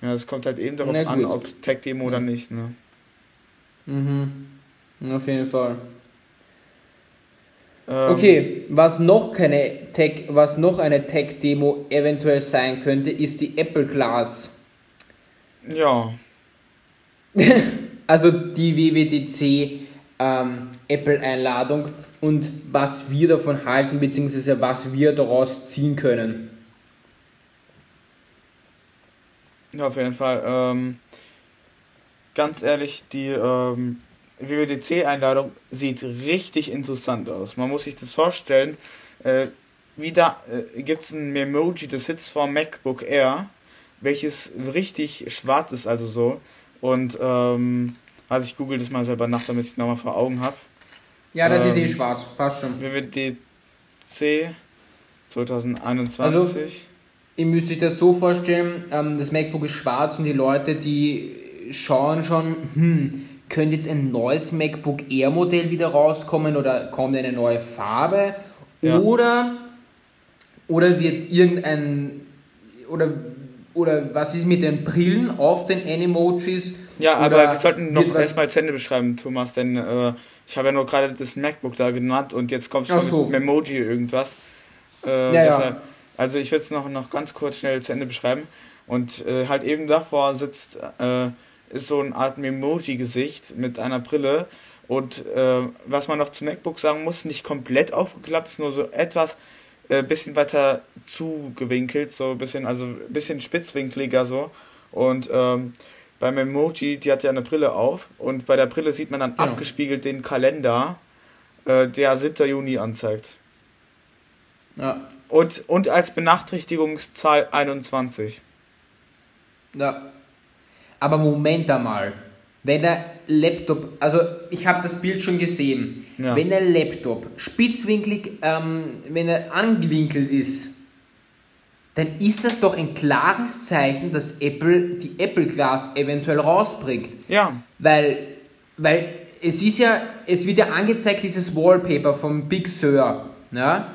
Ja, es kommt halt eben darauf an, ob Tech-Demo ja. oder nicht, ne? Mhm. Auf jeden Fall. Ähm, okay, was noch keine Tech, was noch eine Tech-Demo eventuell sein könnte, ist die Apple Class. Ja. also die WWDC ähm, Apple-Einladung und was wir davon halten, beziehungsweise was wir daraus ziehen können. Ja, auf jeden Fall. Ähm, ganz ehrlich, die ähm, WWDC-Einladung sieht richtig interessant aus. Man muss sich das vorstellen. Äh, wieder äh, gibt es ein Memoji, das sitzt vor MacBook Air, welches richtig schwarz ist, also so. Und ähm, also ich google das mal selber nach, damit ich es nochmal vor Augen habe. Ja, das ähm, ist eh ähm, schwarz, passt schon. WWDC 2021. Also, ihr müsst euch das so vorstellen, ähm, das MacBook ist schwarz und die Leute, die schauen schon, hm, könnte jetzt ein neues MacBook Air Modell wieder rauskommen oder kommt eine neue Farbe ja. oder oder wird irgendein oder oder was ist mit den Brillen auf den Animojis? Ja, aber wir sollten noch erstmal zu Ende beschreiben, Thomas, denn äh, ich habe ja nur gerade das MacBook da genannt und jetzt kommst du so. mit Memoji irgendwas. Äh, ja, ja. Also ich will es noch, noch ganz kurz schnell zu Ende beschreiben. Und äh, halt eben davor sitzt äh, ist so eine Art Memoji-Gesicht mit einer Brille. Und äh, was man noch zu MacBook sagen muss, nicht komplett aufgeklappt, ist nur so etwas äh, bisschen weiter zugewinkelt, so ein bisschen, also ein bisschen spitzwinkliger so. Und ähm, beim Emoji, die hat ja eine Brille auf und bei der Brille sieht man dann genau. abgespiegelt den Kalender, äh, der 7. Juni anzeigt. Ja. Und, und als Benachrichtigungszahl 21. Ja. Aber Moment einmal. Wenn der Laptop, also ich habe das Bild schon gesehen, ja. wenn der Laptop spitzwinklig, ähm, wenn er angewinkelt ist, dann ist das doch ein klares Zeichen, dass Apple die Apple Glass eventuell rausbringt. Ja. Weil, weil es ist ja, es wird ja angezeigt, dieses Wallpaper vom Big Sur. Ja?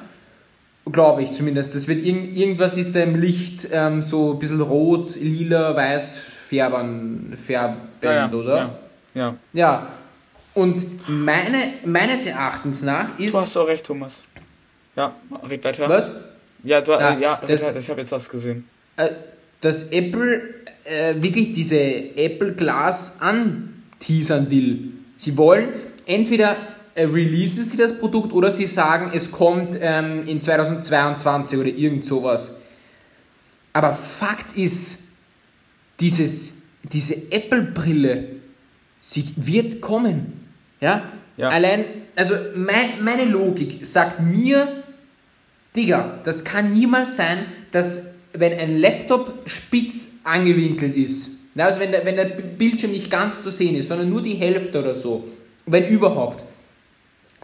Glaube ich zumindest. Das wird irgend, irgendwas ist da im Licht ähm, so ein bisschen rot, lila, weiß färbern, ja, ja, oder? Ja. ja. Ja. Und meine, meines Erachtens nach ist. Du hast doch recht, Thomas. Ja, red weiter. Was? Ja, du, ja, äh, ja das, ich habe jetzt was gesehen. Äh, dass Apple äh, wirklich diese Apple Glass anteasern will. Sie wollen entweder äh, releasen sie das Produkt oder sie sagen, es kommt ähm, in 2022 oder irgend sowas. Aber Fakt ist, dieses, diese Apple-Brille, sie wird kommen. Ja? ja. Allein, also mein, meine Logik sagt mir, Digga, das kann niemals sein, dass wenn ein Laptop spitz angewinkelt ist, also wenn der, wenn der Bildschirm nicht ganz zu sehen ist, sondern nur die Hälfte oder so, wenn überhaupt,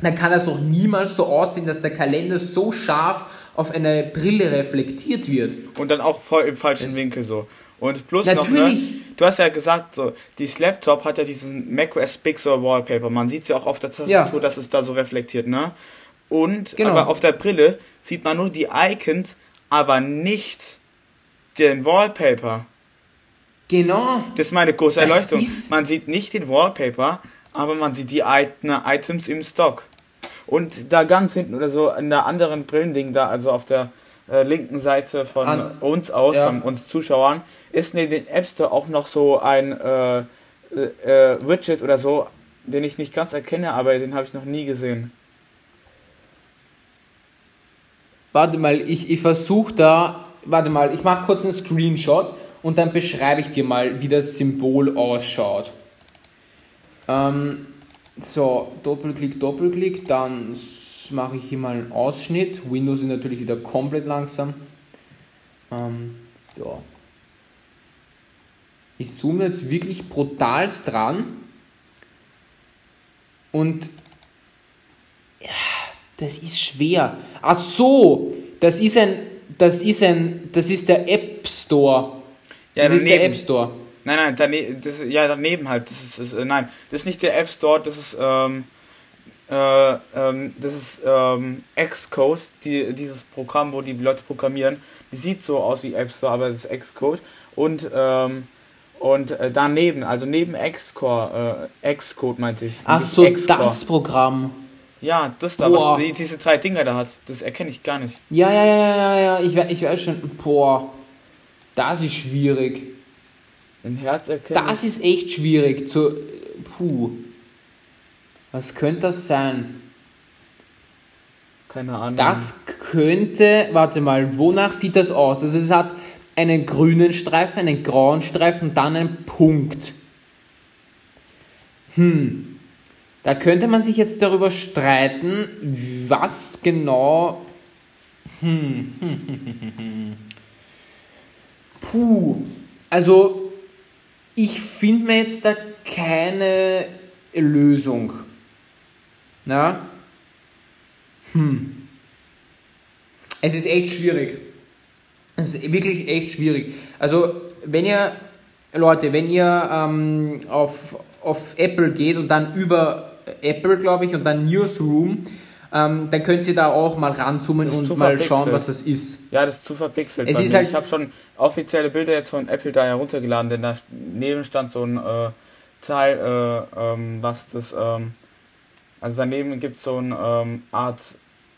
dann kann das doch niemals so aussehen, dass der Kalender so scharf auf eine Brille reflektiert wird. Und dann auch voll im falschen Winkel so. Und plus Natürlich. noch, ne, du hast ja gesagt, so, dieses Laptop hat ja diesen macOS Big Sur Wallpaper. Man sieht es ja auch auf der Tastatur, ja. dass es da so reflektiert, ne? Und genau. aber auf der Brille sieht man nur die Icons, aber nicht den Wallpaper. Genau. Das ist meine große Erleuchtung. Man sieht nicht den Wallpaper, aber man sieht die Items im Stock. Und da ganz hinten oder so in der anderen Brillending da, also auf der äh, linken Seite von An, uns aus, ja. von uns Zuschauern, ist neben dem App Store auch noch so ein äh, äh, äh, Widget oder so, den ich nicht ganz erkenne, aber den habe ich noch nie gesehen. Warte mal, ich, ich versuche da, warte mal, ich mache kurz einen Screenshot und dann beschreibe ich dir mal, wie das Symbol ausschaut. Ähm, so, Doppelklick, Doppelklick, dann mache ich hier mal einen Ausschnitt. Windows ist natürlich wieder komplett langsam. Ähm, so. Ich zoome jetzt wirklich brutal dran. Und ja, das ist schwer. Ach so, das ist ein, das ist ein, das ist der App Store. Ja, das ist der App Store. Nein, nein, daneben, das ist, ja, daneben halt. Das ist, ist, äh, nein, das ist nicht der App Store, das ist, ähm, äh, ähm, das ist ähm, Xcode, die, dieses Programm, wo die Leute programmieren. Die sieht so aus wie App Store, aber das ist Xcode. Und, ähm, und äh, daneben, also neben Xcore, äh, Xcode meinte ich. Ach so, das Programm. Ja, das da, boah. was die, diese drei Dinger da hat, das erkenne ich gar nicht. Ja, ja, ja, ja, ja, ich, ich weiß schon, boah, das ist schwierig. Ein Herz erkennen? Das ist echt schwierig zu, puh. Was könnte das sein? Keine Ahnung. Das könnte, warte mal, wonach sieht das aus? Also es hat einen grünen Streifen, einen grauen Streifen und dann einen Punkt. Hm. Da könnte man sich jetzt darüber streiten, was genau. Hm. Puh. Also, ich finde mir jetzt da keine Lösung. Na? Hm. Es ist echt schwierig. Es ist wirklich echt schwierig. Also, wenn ihr, Leute, wenn ihr ähm, auf, auf Apple geht und dann über Apple, glaube ich, und dann Newsroom. Ähm, dann könnt ihr da auch mal ranzoomen und mal schauen, was das ist. Ja, das ist zu verpixelt. Es ist halt ich habe schon offizielle Bilder jetzt von Apple da heruntergeladen, denn da neben stand so ein äh, Teil, äh, ähm, was das, ähm, also daneben gibt es so eine ähm, Art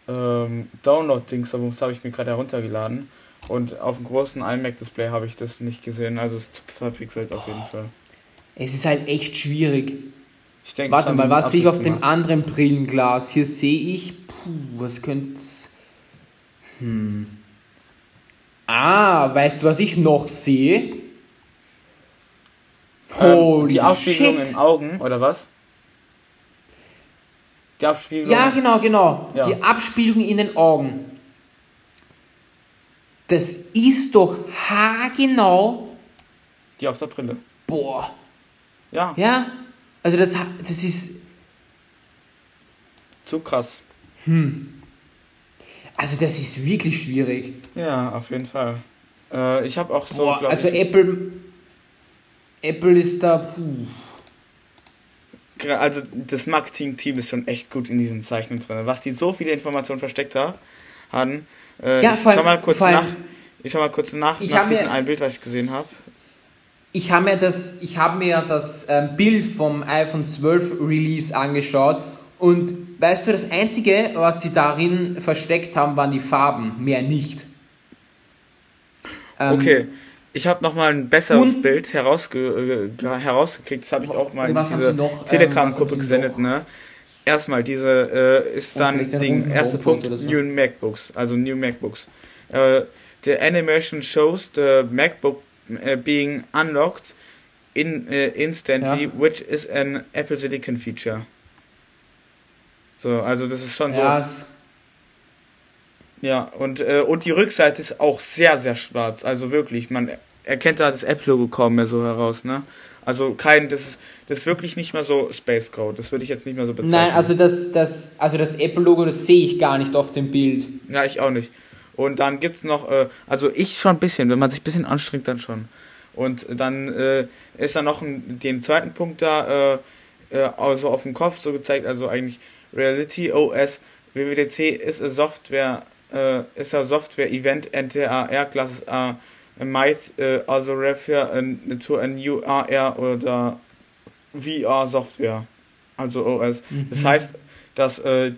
ähm, Download-Dings, das habe ich mir gerade heruntergeladen. Und auf dem großen iMac-Display habe ich das nicht gesehen, also es ist verpixelt auf jeden Fall. Es ist halt echt schwierig. Ich denke, Warte mal, was sehe ich auf dem anderen Brillenglas? Hier sehe ich, puh, was könnte Hm. Ah, weißt du, was ich noch sehe? Ähm, die Aufspiegelung in den Augen, oder was? Die Abspiegelung. Ja, genau, genau. Ja. Die Abspiegelung in den Augen. Das ist doch haargenau. Die auf der Brille. Boah. Ja. Ja, also das, das ist... Zu krass. Hm. Also das ist wirklich schwierig. Ja, auf jeden Fall. Äh, ich habe auch so. Boah, also Apple. Apple ist da. Puh. Also das Marketing-Team ist schon echt gut in diesen Zeichnungen drin. Was die so viele Informationen versteckt haben. Äh, ja, ich schau mal kurz nach. Ich schau mal kurz nach, nach diesem ein Bild, was ich gesehen habe. Ich habe mir das, ich hab mir das ähm, Bild vom iPhone 12 Release angeschaut und weißt du, das Einzige, was sie darin versteckt haben, waren die Farben, mehr nicht. Ähm, okay, ich habe nochmal ein besseres Bild herausge äh, herausgekriegt, das habe ich auch mal in diese ähm, Telegram-Gruppe gesendet. Ne? Erstmal, diese äh, ist dann Ding, erster Punkt, so. New MacBooks, also New MacBooks. Äh, the animation shows the MacBook uh, being unlocked in uh, instantly, ja. which is an Apple Silicon feature. So, also das ist schon ja, so. Ja, und, äh, und die Rückseite ist auch sehr, sehr schwarz. Also wirklich, man erkennt da das Apple-Logo kaum mehr so heraus, ne? Also kein, das ist, das ist wirklich nicht mehr so Space Code. Das würde ich jetzt nicht mehr so bezeichnen. Nein, also das, das, also das Apple-Logo, das sehe ich gar nicht auf dem Bild. Ja, ich auch nicht. Und dann gibt es noch, äh, also ich schon ein bisschen, wenn man sich ein bisschen anstrengt, dann schon. Und dann äh, ist da noch ein, den zweiten Punkt da, äh, äh, also auf dem Kopf so gezeigt, also eigentlich Reality OS WWDC ist a Software, is a Software event are air classes are might uh, also refer uh, to a new AR oder VR Software, also OS. Mhm. Das heißt, dass äh,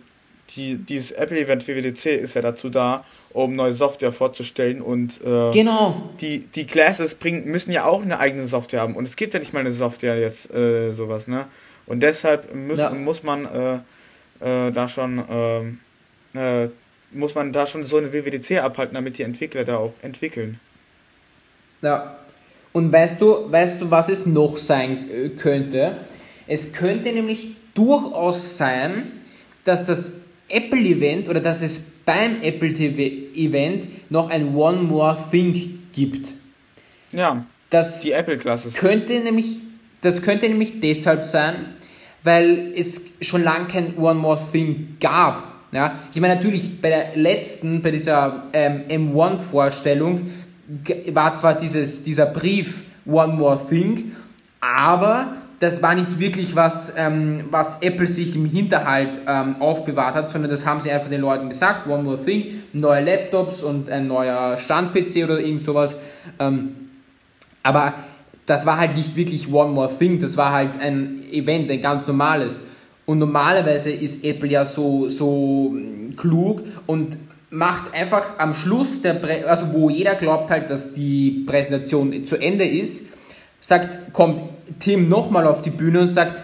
die, dieses Apple Event WWDC ist ja dazu da, um neue Software vorzustellen und äh, genau. die, die Classes bringen, müssen ja auch eine eigene Software haben und es gibt ja nicht mal eine Software jetzt äh, sowas, ne? Und deshalb muss, ja. muss man äh, äh, da schon ähm, äh, muss man da schon so eine WWDC abhalten, damit die Entwickler da auch entwickeln. Ja. Und weißt du, weißt du, was es noch sein äh, könnte? Es könnte nämlich durchaus sein, dass das Apple-Event oder dass es beim Apple TV-Event noch ein One More Thing gibt. Ja. Das die Apple-Klasse. Könnte nämlich, das könnte nämlich deshalb sein, weil es schon lange kein One More Thing gab. Ja, ich meine natürlich bei der letzten, bei dieser ähm, M1-Vorstellung war zwar dieses, dieser Brief One More Thing, aber das war nicht wirklich was, ähm, was Apple sich im Hinterhalt ähm, aufbewahrt hat, sondern das haben sie einfach den Leuten gesagt, One More Thing, neue Laptops und ein neuer Stand-PC oder irgend sowas. Ähm, aber das war halt nicht wirklich One More Thing, das war halt ein Event, ein ganz normales. Und normalerweise ist Apple ja so, so klug und macht einfach am Schluss, der Prä also wo jeder glaubt halt, dass die Präsentation zu Ende ist, sagt, kommt Tim nochmal auf die Bühne und sagt,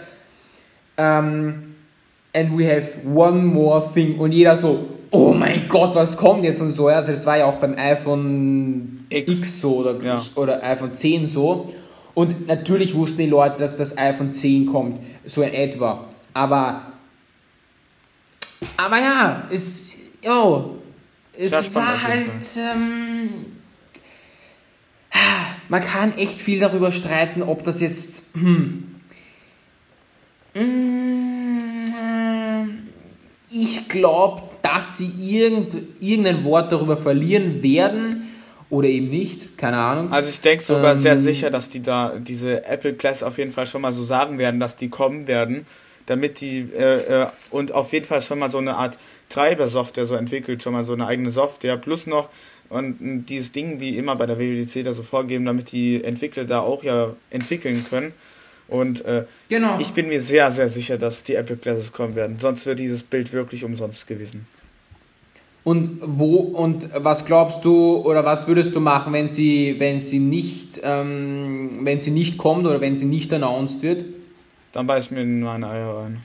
um, ähm, and we have one more thing. Und jeder so, oh mein Gott, was kommt jetzt und so. Also das war ja auch beim iPhone X, X so oder, ja. oder iPhone 10 so. Und natürlich wussten die Leute, dass das iPhone 10 kommt, so in etwa. Aber, aber ja, es, yo, es war halt, ähm, man kann echt viel darüber streiten, ob das jetzt, hm, ich glaube, dass sie irgend, irgendein Wort darüber verlieren werden, oder eben nicht, keine Ahnung. Also ich denke sogar ähm, sehr sicher, dass die da diese Apple Class auf jeden Fall schon mal so sagen werden, dass die kommen werden, damit die äh, äh, und auf jeden Fall schon mal so eine Art Treiber-Software so entwickelt, schon mal so eine eigene Software, plus noch und dieses Ding wie immer bei der WWDC da so vorgeben, damit die Entwickler da auch ja entwickeln können. Und äh, genau. ich bin mir sehr, sehr sicher, dass die Apple Classes kommen werden. Sonst wäre dieses Bild wirklich umsonst gewesen. Und wo und was glaubst du oder was würdest du machen, wenn sie, wenn sie nicht, ähm, wenn sie nicht kommt oder wenn sie nicht announced wird? Dann beiß mir in meine Eier rein.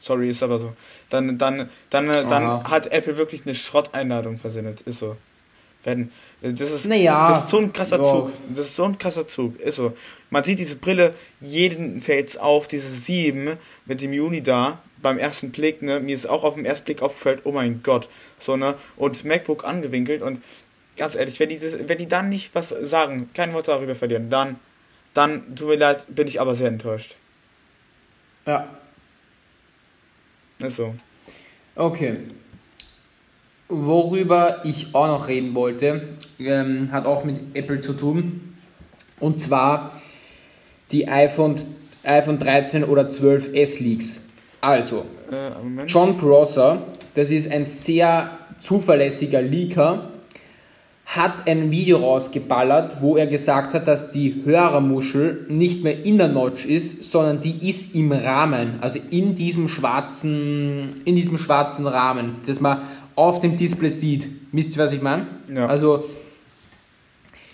Sorry, ist aber so. Dann, dann, dann, dann hat Apple wirklich eine Schrotteinladung versendet. Ist so. Wenn, das, ist, naja, das ist so ein krasser ja. Zug. Das ist so ein krasser Zug. Ist so. Man sieht diese Brille, jeden fällt's auf, diese 7 mit dem Juni da beim ersten Blick, ne, mir ist auch auf den ersten Blick aufgefallen, oh mein Gott, so, ne, und MacBook angewinkelt und ganz ehrlich, wenn die, das, wenn die dann nicht was sagen, kein Wort darüber verlieren, dann, dann, tut mir leid, bin ich aber sehr enttäuscht. Ja. Ist so. Okay. worüber ich auch noch reden wollte, ähm, hat auch mit Apple zu tun. Und zwar die iPhone, iPhone 13 oder 12 S Leaks. Also, äh, John Prosser, das ist ein sehr zuverlässiger Leaker, hat ein Video rausgeballert, wo er gesagt hat, dass die Hörermuschel nicht mehr in der Notch ist, sondern die ist im Rahmen, also in diesem schwarzen, in diesem schwarzen Rahmen, das man auf dem Display sieht. Wisst ihr, was ich meine? Ja. Also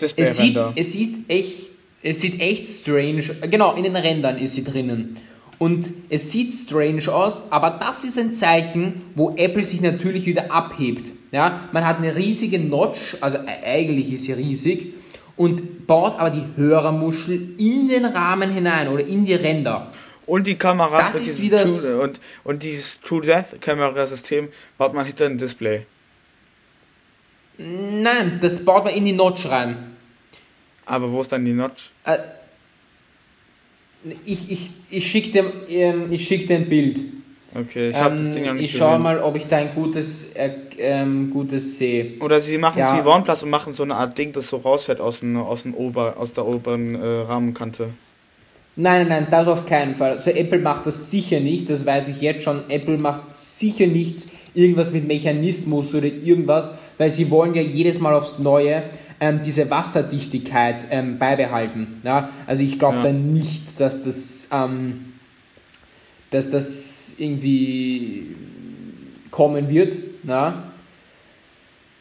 es sieht, es sieht echt, es sieht echt strange. Genau, in den Rändern ist sie drinnen. Und es sieht strange aus, aber das ist ein Zeichen, wo Apple sich natürlich wieder abhebt. Ja, man hat eine riesige Notch, also e-, eigentlich ist sie riesig, und baut aber die Hörermuschel in den Rahmen hinein oder in die Ränder. Und die Kameras das mit diesem True, und, und dieses True Death Kamerasystem baut man hinter ein Display. Nein, das baut man in die Notch rein. Aber wo ist dann die Notch? Äh, ich ich, ich schicke dir, ähm, schick dir ein Bild. Okay, ich habe ähm, das Ding ja nicht Ich schaue mal, ob ich da ein gutes, äh, ähm, gutes sehe. Oder sie machen ja. wie OnePlus und machen so eine Art Ding, das so rausfährt aus, dem, aus, dem Ober, aus der oberen äh, Rahmenkante. Nein, nein, nein, das auf keinen Fall. Also Apple macht das sicher nicht, das weiß ich jetzt schon. Apple macht sicher nichts, irgendwas mit Mechanismus oder irgendwas, weil sie wollen ja jedes Mal aufs Neue ähm, diese Wasserdichtigkeit ähm, beibehalten. Ja? Also ich glaube ja. da nicht, dass das, ähm, dass das irgendwie kommen wird. Ja?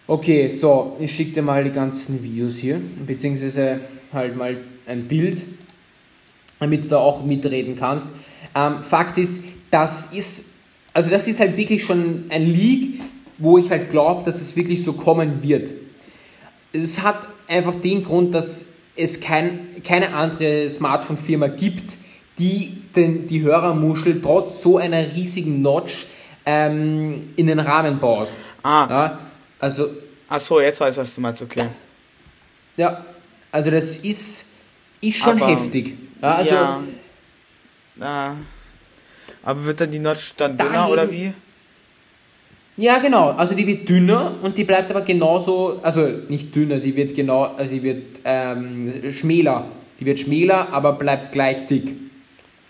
Okay, so, ich schicke dir mal die ganzen Videos hier, beziehungsweise halt mal ein Bild damit du da auch mitreden kannst. Ähm, Fakt ist, das ist, also das ist halt wirklich schon ein Leak, wo ich halt glaube, dass es wirklich so kommen wird. Es hat einfach den Grund, dass es kein, keine andere Smartphone-Firma gibt, die den, die Hörermuschel trotz so einer riesigen Notch ähm, in den Rahmen baut. Ah. Ja, also. Ach so, jetzt weiß ich, was du meinst, okay. Ja, also das ist, ist schon Aber heftig. Ja, also. Ja. Ah. Aber wird dann die Notch dann dünner oder wie? Ja, genau. Also die wird dünner und die bleibt aber genauso, also nicht dünner, die wird genau, also die wird ähm, schmäler. Die wird schmäler, aber bleibt gleich dick.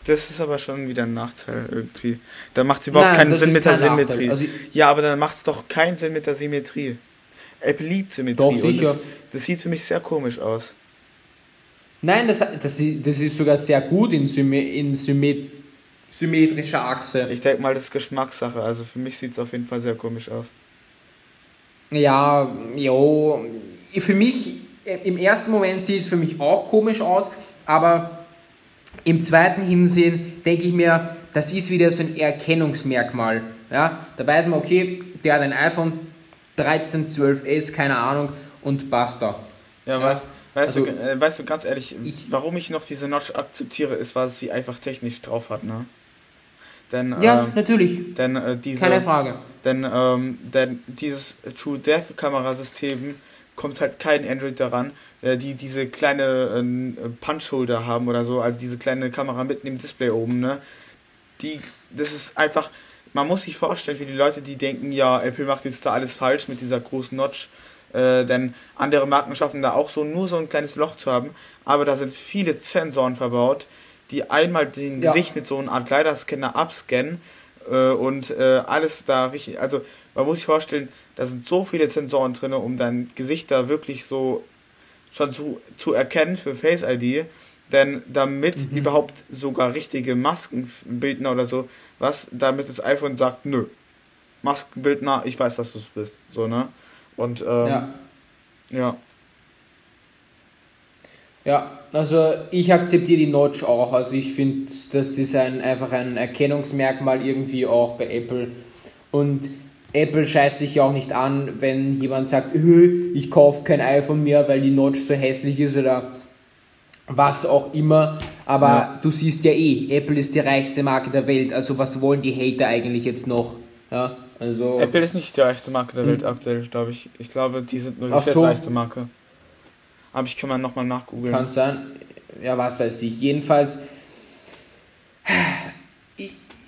Das ist aber schon wieder ein Nachteil irgendwie. Da macht es überhaupt Nein, keinen Sinn mit der Symmetrie. Also ja, aber dann macht es doch keinen Sinn mit der Symmetrie. Apple liebt Symmetrie. Doch, sicher. Das, das, sieht für mich sehr komisch aus. Nein, das, das, das ist sogar sehr gut in, Symme, in Symmet, symmetrischer Achse. Ich denke mal, das ist Geschmackssache. Also für mich sieht es auf jeden Fall sehr komisch aus. Ja, jo. Für mich, im ersten Moment sieht es für mich auch komisch aus, aber im zweiten Hinsehen denke ich mir, das ist wieder so ein Erkennungsmerkmal. Ja, da weiß man, okay, der hat ein iPhone 13, 12S, keine Ahnung, und basta. Ja, ja. was? Weißt, also, du, äh, weißt du, ganz ehrlich, ich, warum ich noch diese Notch akzeptiere, ist, weil sie einfach technisch drauf hat, ne? Denn, ja, ähm, natürlich. Denn, äh, diese, Keine Frage. Denn, ähm, denn dieses True Death Kamerasystem kommt halt kein Android daran, die diese kleine äh, Punch-Holder haben oder so, also diese kleine Kamera mitten im Display oben, ne? Die, das ist einfach, man muss sich vorstellen, für die Leute, die denken, ja, Apple macht jetzt da alles falsch mit dieser großen Notch, äh, denn andere Marken schaffen da auch so nur so ein kleines Loch zu haben, aber da sind viele Sensoren verbaut, die einmal den ja. Gesicht mit so einer Art LiDAR-Scanner abscannen äh, und äh, alles da richtig, also man muss sich vorstellen, da sind so viele Sensoren drin, um dein Gesicht da wirklich so schon zu, zu erkennen für Face ID, denn damit mhm. überhaupt sogar richtige Maskenbildner oder so, was, damit das iPhone sagt, nö, Maskenbildner, ich weiß, dass du es bist, so, ne? Und ähm, ja. ja. Ja, also ich akzeptiere die Notch auch. Also ich finde, das ist ein, einfach ein Erkennungsmerkmal irgendwie auch bei Apple. Und Apple scheißt sich ja auch nicht an, wenn jemand sagt, ich kaufe kein iPhone mehr, weil die Notch so hässlich ist oder was auch immer. Aber ja. du siehst ja eh, Apple ist die reichste Marke der Welt. Also was wollen die Hater eigentlich jetzt noch? Ja. Also Apple ist nicht die reichste Marke der Welt aktuell, glaube ich. Ich glaube, die sind nur die viertreichste so. Marke. Aber ich kann mal nochmal nachgoogeln. Kann sein. Ja, was weiß ich. Jedenfalls,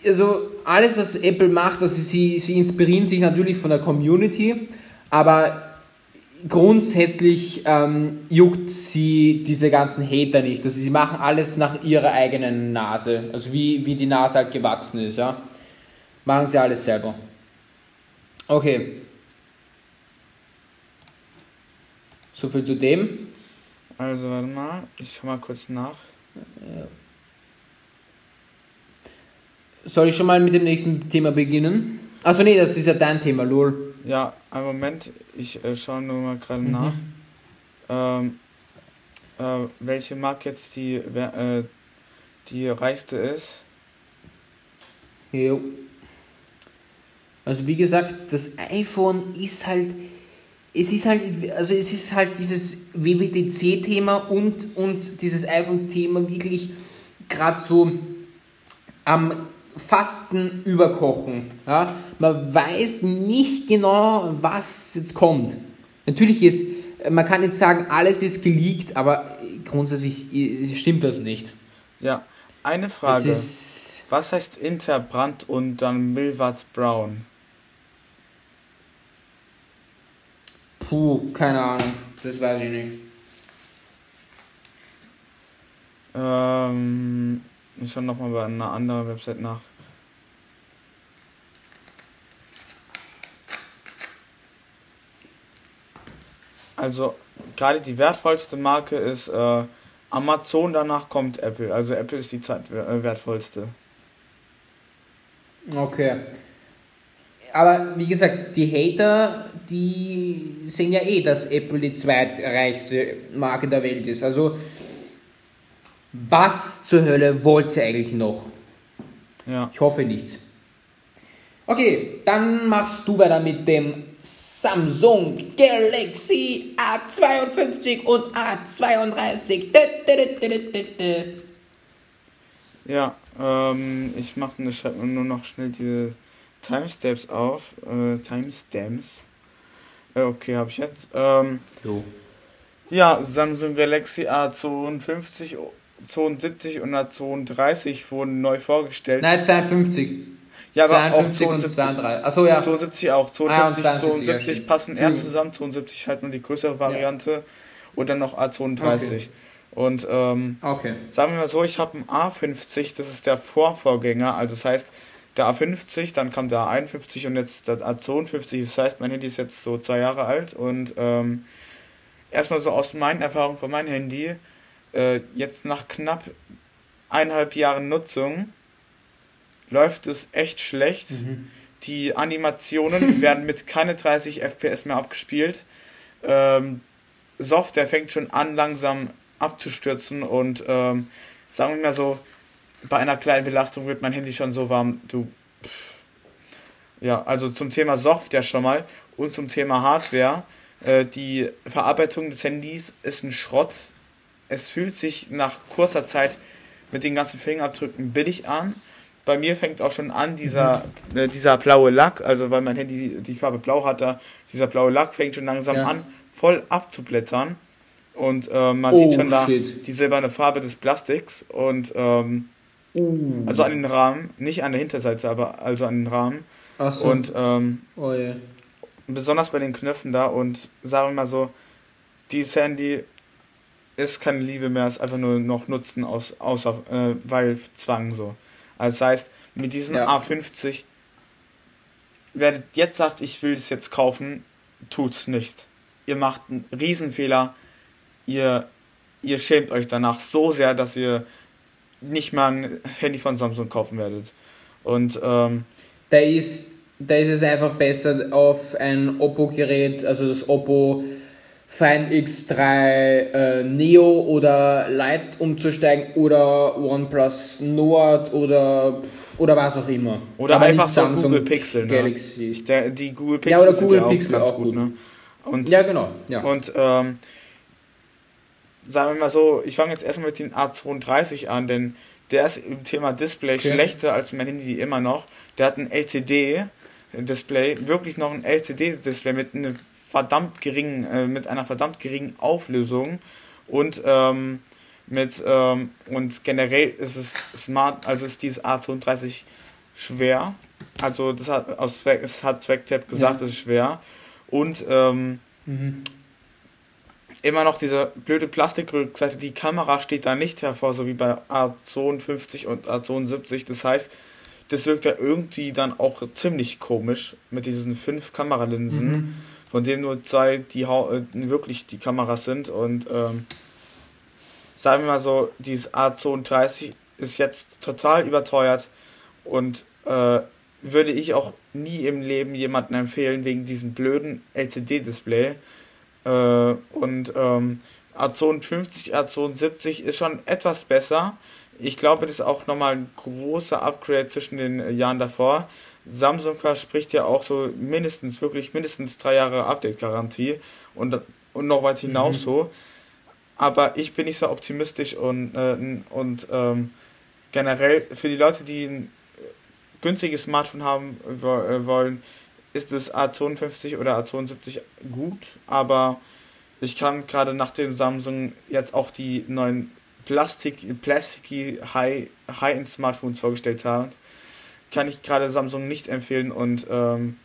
also alles, was Apple macht, also sie, sie inspirieren sich natürlich von der Community, aber grundsätzlich ähm, juckt sie diese ganzen Hater nicht. Also sie machen alles nach ihrer eigenen Nase, also wie, wie die Nase halt gewachsen ist, ja. Machen sie alles selber. Okay. So viel zu dem. Also warte mal, ich schau mal kurz nach. Soll ich schon mal mit dem nächsten Thema beginnen? Also nee, das ist ja dein Thema, lol. Ja, einen Moment, ich äh, schaue nur mal gerade mhm. nach. Ähm, äh, welche Marke jetzt die, äh, die reichste ist? Jo. Also wie gesagt, das iPhone ist halt, es ist halt, also es ist halt dieses WWDC-Thema und, und dieses iPhone-Thema wirklich gerade so am Fasten überkochen. Ja? Man weiß nicht genau, was jetzt kommt. Natürlich ist, man kann jetzt sagen, alles ist geleakt, aber grundsätzlich stimmt das nicht. Ja, eine Frage. was heißt Interbrand und dann Milwatt Brown? Puh, keine Ahnung. Das weiß ich nicht. Ähm, ich schaue nochmal bei einer anderen Website nach. Also, gerade die wertvollste Marke ist äh, Amazon, danach kommt Apple. Also, Apple ist die zweitwertvollste. Okay. Aber wie gesagt, die Hater, die sehen ja eh, dass Apple die zweitreichste Marke der Welt ist. Also, was zur Hölle wollt ihr eigentlich noch? Ja. Ich hoffe nichts. Okay, dann machst du weiter mit dem Samsung Galaxy A52 und A32. Ja, ähm, ich mache nur noch schnell diese Timestamps auf. Äh, Timestamps. Äh, okay, habe ich jetzt. Ähm, jo. Ja, Samsung Galaxy A52, 72 und A32 wurden neu vorgestellt. Nein, 52. Ja, aber 52 auch 72, 32. Achso, ja. 72 auch. 52, ah, 72 ja, passen eher zusammen. 72 ist halt nur die größere Variante. Ja. Und dann noch A32. Okay. Und ähm, okay. sagen wir mal so, ich habe einen A50, das ist der Vorvorgänger. Also das heißt, der A50, dann kam der A51 und jetzt der A52. Das heißt, mein Handy ist jetzt so zwei Jahre alt und ähm, erstmal so aus meinen Erfahrungen von meinem Handy, äh, jetzt nach knapp eineinhalb Jahren Nutzung läuft es echt schlecht. Mhm. Die Animationen werden mit keine 30 FPS mehr abgespielt. Ähm, Software fängt schon an, langsam abzustürzen und ähm, sagen wir mal so, bei einer kleinen Belastung wird mein Handy schon so warm, du. Pff. Ja, also zum Thema Software schon mal und zum Thema Hardware. Äh, die Verarbeitung des Handys ist ein Schrott. Es fühlt sich nach kurzer Zeit mit den ganzen Fingerabdrücken billig an. Bei mir fängt auch schon an, dieser, mhm. äh, dieser blaue Lack, also weil mein Handy die Farbe blau hat, da, dieser blaue Lack fängt schon langsam ja. an, voll abzublättern. Und äh, man oh, sieht schon da shit. die silberne Farbe des Plastiks. Und ähm, Uh. Also an den Rahmen, nicht an der Hinterseite, aber also an den Rahmen. Ach so. Und ähm, oh, yeah. besonders bei den Knöpfen da und sagen wir mal so, dieses Handy ist keine Liebe mehr, ist einfach nur noch Nutzen aus, außer, äh, weil Zwang so. Also das heißt, mit diesem ja. A50, wer jetzt sagt, ich will es jetzt kaufen, tut's nicht. Ihr macht einen Riesenfehler. Ihr, ihr schämt euch danach so sehr, dass ihr nicht mal ein Handy von Samsung kaufen werdet. Und ähm, da ist, da ist es einfach besser auf ein Oppo-Gerät, also das Oppo Find X3 äh, Neo oder Lite umzusteigen oder OnePlus Nord oder oder was auch immer. Oder Aber einfach so Google Pixel. Ne? Galaxy. Der, die Google Pixel. Ja, oder Google ja Pixel auch, auch gut. Ne? Und, ja, genau. Ja. Und ähm, sagen wir mal so, ich fange jetzt erstmal mit den A32 an, denn der ist im Thema Display okay. schlechter als mein Handy immer noch. Der hat ein LCD-Display, wirklich noch ein LCD-Display mit einem verdammt geringen, äh, mit einer verdammt geringen Auflösung und ähm, mit ähm, und generell ist es smart, also ist dieses A32 schwer. Also das hat aus Zweck, es hat Zwecktap gesagt, ja. es ist schwer. Und ähm, mhm. immer noch diese blöde Plastikrückseite, die Kamera steht da nicht hervor, so wie bei A52 und A72. Das heißt, das wirkt ja irgendwie dann auch ziemlich komisch mit diesen fünf Kameralinsen, mhm. Von denen nur zwei die äh, wirklich die Kameras sind. Und ähm, sagen wir mal so, dieses A32 ist jetzt total überteuert und äh, würde ich auch nie im Leben jemanden empfehlen wegen diesem blöden LCD-Display. Äh, und ähm, A52, A72 ist schon etwas besser, ich glaube, das ist auch nochmal ein großer Upgrade zwischen den Jahren davor. Samsung verspricht ja auch so mindestens, wirklich mindestens drei Jahre Update-Garantie und, und noch weit hinaus mhm. so. Aber ich bin nicht so optimistisch und, äh, und ähm, generell für die Leute, die ein günstiges Smartphone haben äh, wollen, ist das A52 oder A72 gut, aber ich kann gerade nach dem Samsung jetzt auch die neuen Plastik, Plastic High, High-End Smartphones vorgestellt haben, kann ich gerade Samsung nicht empfehlen und ähm,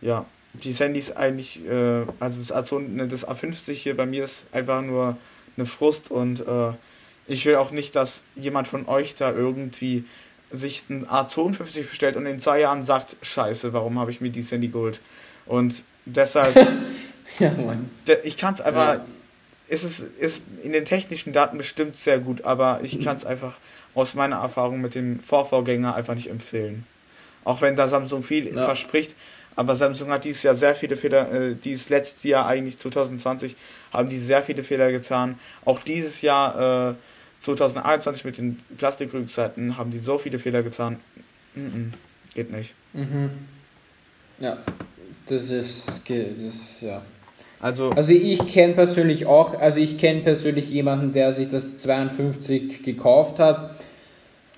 ja, die Handys eigentlich, äh, also das, also das A50 hier bei mir ist einfach nur eine Frust und äh, ich will auch nicht, dass jemand von euch da irgendwie sich ein A52 bestellt und in zwei Jahren sagt, scheiße, warum habe ich mir dieses Handy geholt? Und deshalb, ja, ich kann es einfach, ja ist es ist in den technischen Daten bestimmt sehr gut, aber ich kann es einfach aus meiner Erfahrung mit dem Vorvorgänger einfach nicht empfehlen. Auch wenn da Samsung viel ja. verspricht, aber Samsung hat dieses Jahr sehr viele Fehler, äh, dieses letzte Jahr eigentlich 2020 haben die sehr viele Fehler getan. Auch dieses Jahr äh, 2021 mit den Plastikrückseiten haben die so viele Fehler getan. Mm -mm, geht nicht. Mhm. Ja, das ist, das, ja. Also, also ich kenne persönlich auch, also ich kenne persönlich jemanden, der sich das 52 gekauft hat.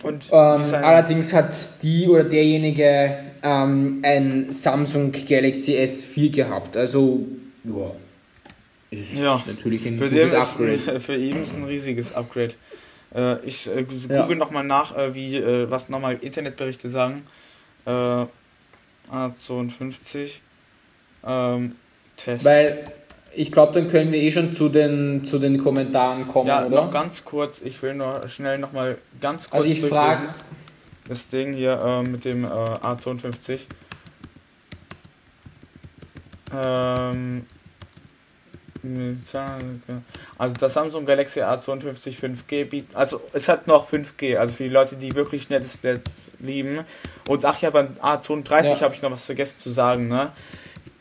Und ähm, allerdings hat die oder derjenige ähm, ein Samsung Galaxy S4 gehabt. Also, ja, ist ja, natürlich ein für gutes Upgrade. Ein, für ihn ist ein riesiges Upgrade. Äh, ich äh, google ja. nochmal nach, äh, wie, äh, was nochmal Internetberichte sagen. Äh, A52. Ähm, Test. Weil ich glaube, dann können wir eh schon zu den, zu den Kommentaren kommen, ja, oder? noch ganz kurz. Ich will nur schnell nochmal ganz kurz. Also ich frage. Das Ding hier äh, mit dem äh, A52. Ähm, also das Samsung Galaxy A52 5G bietet, also es hat noch 5G, also für die Leute, die wirklich schnelles Displays lieben. Und ach ja, beim A32 ja. habe ich noch was vergessen zu sagen, ne?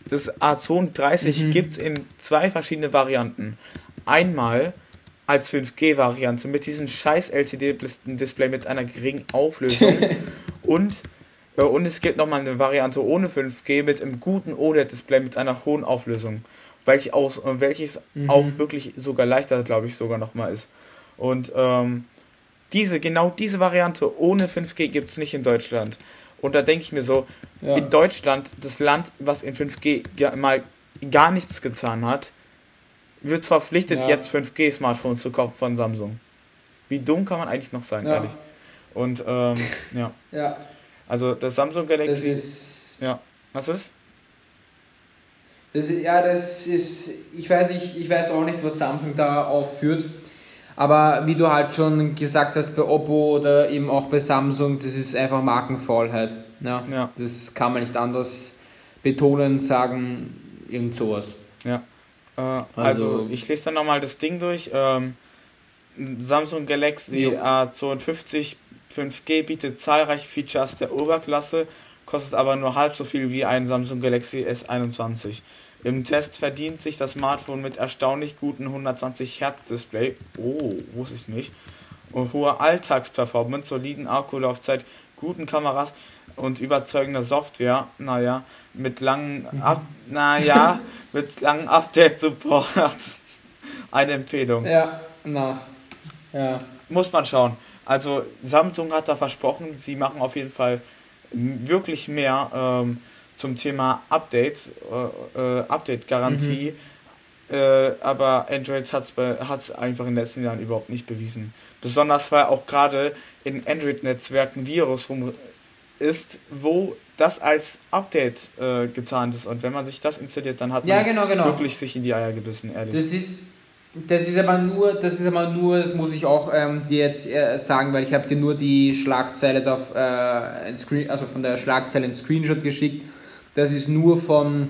Das Azon 30 mhm. gibt es in zwei verschiedene Varianten. Einmal als 5G-Variante mit diesem scheiß LCD-Display mit einer geringen Auflösung und, äh, und es gibt nochmal eine Variante ohne 5G mit einem guten OLED-Display mit einer hohen Auflösung, welch aus, äh, welches mhm. auch wirklich sogar leichter, glaube ich, sogar nochmal ist. Und ähm, diese, genau diese Variante ohne 5G gibt es nicht in Deutschland. Und da denke ich mir so, ja. in Deutschland, das Land, was in 5G mal gar nichts getan hat, wird verpflichtet, ja. jetzt 5G-Smartphone zu kaufen von Samsung. Wie dumm kann man eigentlich noch sein, ehrlich? Und ähm, ja. ja. Also das Samsung Galaxy. Das ist. Ja. Was ist? Das, ja, das ist. Ich weiß, ich, ich weiß auch nicht, was Samsung da aufführt. Aber wie du halt schon gesagt hast, bei Oppo oder eben auch bei Samsung, das ist einfach Markenfaulheit. Ja, ja. Das kann man nicht anders betonen, sagen, irgend sowas. Ja. Äh, also, also, ich lese dann nochmal das Ding durch. Ähm, Samsung Galaxy A52 5G bietet zahlreiche Features der Oberklasse, kostet aber nur halb so viel wie ein Samsung Galaxy S21. Im Test verdient sich das Smartphone mit erstaunlich guten 120 Hertz Display. Oh, wusste ich nicht. Und hoher Alltagsperformance, soliden Akkulaufzeit, guten Kameras und überzeugender Software. Naja, mit langen mhm. Up naja, mit langen Update-Support. Eine Empfehlung. Ja, na. Ja. Muss man schauen. Also Samsung hat da versprochen, sie machen auf jeden Fall wirklich mehr. Ähm, zum Thema Update, äh, äh, Update-Garantie. Mhm. Äh, aber Android hat es einfach in den letzten Jahren überhaupt nicht bewiesen. Besonders weil auch gerade in Android-Netzwerken Virus rum, ist, wo das als Update äh, getan ist. Und wenn man sich das installiert, dann hat man ja, genau, genau. wirklich sich in die Eier gebissen, ehrlich. Das ist, das ist aber nur, das ist aber nur, das muss ich auch ähm, dir jetzt äh, sagen, weil ich habe dir nur die Schlagzeile auf, äh, Screen, also von der Schlagzeile einen Screenshot geschickt. Das ist nur von,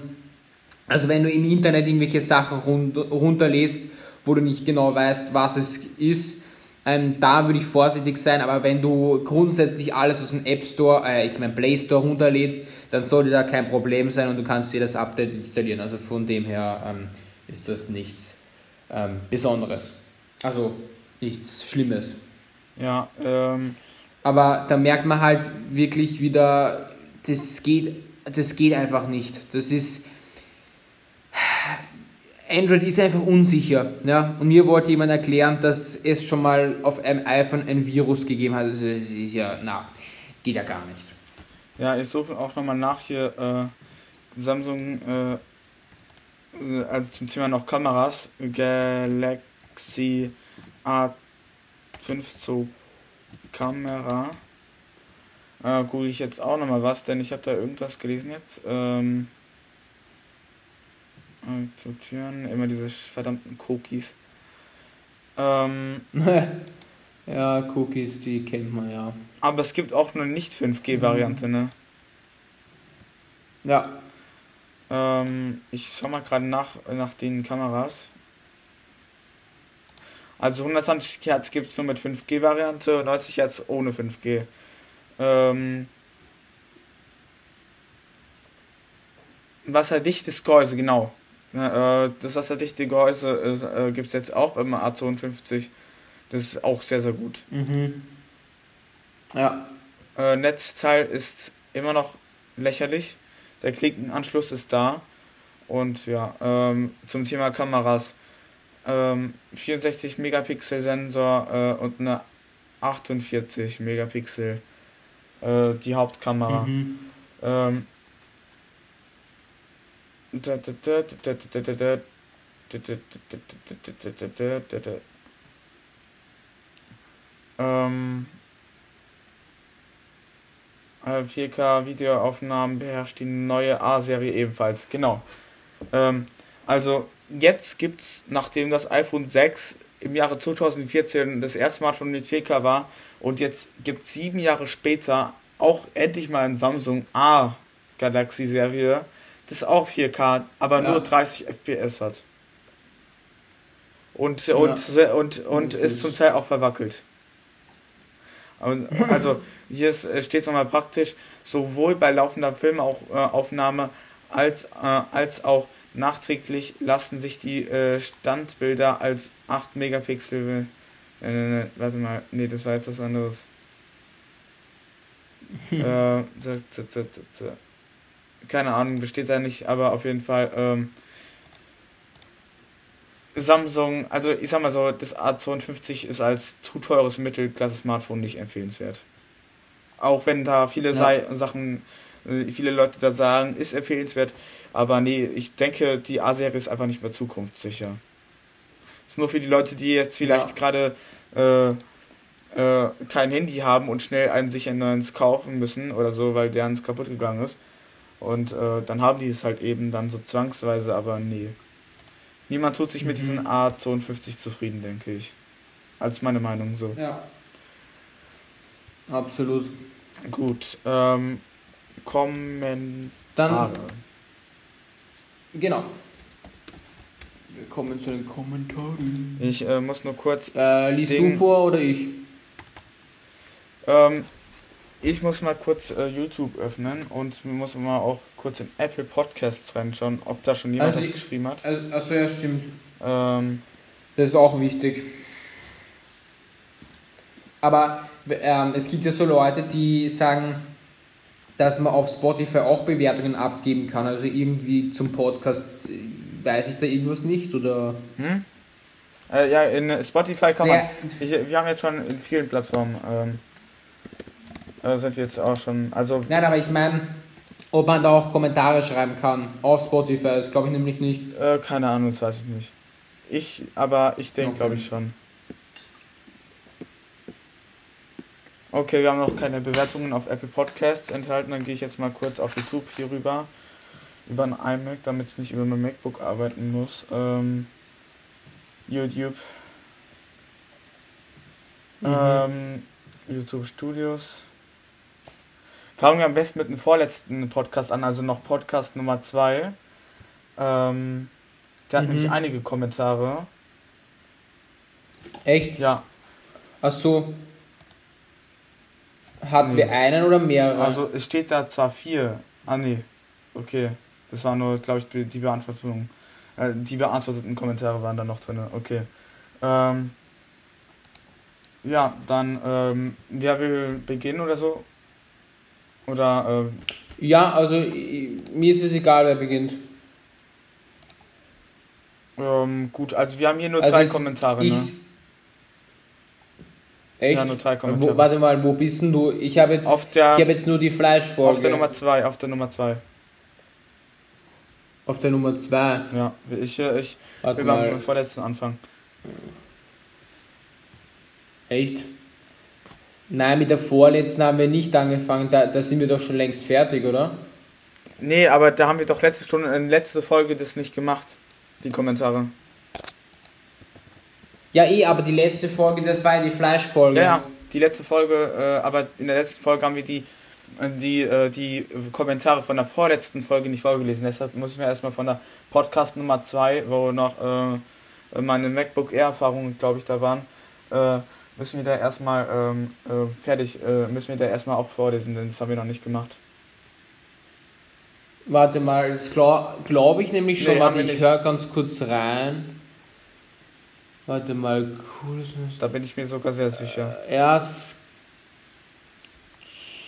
also wenn du im Internet irgendwelche Sachen run runterlädst, wo du nicht genau weißt, was es ist, ähm, da würde ich vorsichtig sein, aber wenn du grundsätzlich alles aus dem App Store, äh, ich meine Play Store runterlädst, dann sollte da kein Problem sein und du kannst dir das Update installieren. Also von dem her ähm, ist das nichts ähm, Besonderes. Also nichts Schlimmes. Ja, ähm. Aber da merkt man halt wirklich wieder, das geht, das geht einfach nicht. Das ist. Android ist einfach unsicher. Ja? Und mir wollte jemand erklären, dass es schon mal auf einem iPhone ein Virus gegeben hat. Also das ist ja, na, geht ja gar nicht. Ja, ich suche auch nochmal nach hier. Äh, Samsung äh, äh, also zum Thema noch Kameras, Galaxy A5 so Kamera. Äh, google ich jetzt auch nochmal was, denn ich habe da irgendwas gelesen jetzt. Ähm, akzeptieren, immer diese verdammten Cookies. Ähm, ja, Cookies, die kennt man ja. Aber es gibt auch eine nicht 5G-Variante, ne? Ja. Ähm, ich schau mal gerade nach, nach den Kameras. Also 120 Hertz gibt es nur mit 5G-Variante und 90 Hertz ohne 5G. Ähm, wasserdichtes Gehäuse, genau. Äh, das wasserdichte Gehäuse äh, gibt es jetzt auch beim A52. Das ist auch sehr, sehr gut. Mhm. Ja. Äh, Netzteil ist immer noch lächerlich. Der Klinkenanschluss ist da. Und ja, ähm, zum Thema Kameras. Ähm, 64 Megapixel Sensor äh, und eine 48 Megapixel äh, die Hauptkamera. Mhm. Ähm, ähm, 4K-Videoaufnahmen beherrscht die neue A-Serie ebenfalls. Genau. Ähm, also jetzt gibt es, nachdem das iPhone 6 im Jahre 2014 das erste Smartphone mit 4K war und jetzt gibt es sieben Jahre später auch endlich mal ein Samsung A Galaxy Serie, das auch 4K, aber ja. nur 30 FPS hat. Und, und, ja. und, und, und ist zum Teil auch verwackelt. Also hier äh, steht es nochmal praktisch, sowohl bei laufender Filmaufnahme als, äh, als auch nachträglich lassen sich die äh, Standbilder als 8 Megapixel. Äh, ne, ne, warte mal, nee, das war jetzt was anderes. äh, keine Ahnung, besteht da nicht, aber auf jeden Fall. Ähm, Samsung, also ich sag mal so, das A52 ist als zu teures Mittelklasse-Smartphone nicht empfehlenswert. Auch wenn da viele ja. Sachen, äh, viele Leute da sagen, ist empfehlenswert, aber nee, ich denke, die A-Serie ist einfach nicht mehr zukunftssicher. Ist nur für die Leute, die jetzt vielleicht ja. gerade äh, äh, kein Handy haben und schnell einen sich ein neues kaufen müssen oder so, weil der uns kaputt gegangen ist. Und äh, dann haben die es halt eben dann so zwangsweise, aber nee. Niemand tut sich mit mhm. diesen A52 zufrieden, denke ich. Als meine Meinung so. Ja. Absolut. Gut. Ähm, Kommentare. Dann, genau. Wir kommen zu den Kommentaren. Ich äh, muss nur kurz. Äh, liest Ding, du vor oder ich? Ähm, ich muss mal kurz äh, YouTube öffnen und muss mal auch kurz in Apple Podcasts reinschauen, ob da schon jemand also was ich, geschrieben hat. Also, achso, ja, stimmt. Ähm, das ist auch wichtig. Aber ähm, es gibt ja so Leute, die sagen, dass man auf Spotify auch Bewertungen abgeben kann. Also irgendwie zum Podcast äh, weiß ich da irgendwas nicht oder. Hm? Äh, ja, in Spotify kann man. Ja. Ich, wir haben jetzt schon in vielen Plattformen. Ähm, da sind wir jetzt auch schon. Also Nein, aber ich meine, ob man da auch Kommentare schreiben kann auf Spotify, das glaube ich nämlich nicht. Äh, keine Ahnung, das weiß ich nicht. Ich, aber ich denke, okay. glaube ich schon. Okay, wir haben noch keine Bewertungen auf Apple Podcasts enthalten. Dann gehe ich jetzt mal kurz auf YouTube hier rüber. Über ein iMac, damit ich nicht über mein MacBook arbeiten muss. Ähm, YouTube. Mhm. Ähm, YouTube Studios. Fangen wir am besten mit dem vorletzten Podcast an, also noch Podcast Nummer 2. Ähm, der hat mhm. nämlich einige Kommentare. Echt? Ja. Ach so. Hatten nee. wir einen oder mehrere? Also es steht da zwar vier. Ah nee. Okay. Das war nur, glaube ich, die Beantwortung. Äh, die beantworteten Kommentare waren da noch drin. Okay. Ähm, ja, dann, ähm, wer will beginnen oder so? Oder, ähm, Ja, also mir ist es egal, wer beginnt. Ähm, gut, also wir haben hier nur also drei Kommentare, ne? Echt? Ja, nur drei Kommentare. Wo, warte mal, wo bist denn du? Ich habe jetzt, ich hab jetzt nur die Fleischfolge. Auf der Nummer zwei, auf der Nummer zwei. Auf der Nummer 2. Ja, ich, ich Warte will mal. beim vorletzten Anfang. Echt? Nein, mit der vorletzten haben wir nicht angefangen. Da, da sind wir doch schon längst fertig, oder? Nee, aber da haben wir doch letzte Stunde, in letzte Folge das nicht gemacht. Die Kommentare. Ja, eh, aber die letzte Folge, das war ja die Fleischfolge. Ja, ja, die letzte Folge, äh, aber in der letzten Folge haben wir die die, äh, die Kommentare von der vorletzten Folge nicht vorgelesen. Deshalb muss ich mir erstmal von der Podcast Nummer 2, wo noch äh, meine MacBook Air-Erfahrungen, glaube ich, da waren, äh, müssen wir da erstmal ähm, äh, fertig, äh, müssen wir da erstmal auch vorlesen, denn das haben wir noch nicht gemacht. Warte mal, das glaube glaub ich nämlich schon. Nee, Warte, ich höre ganz kurz rein. Warte mal, cool. Da bin ich mir sogar sehr sicher. Äh, erst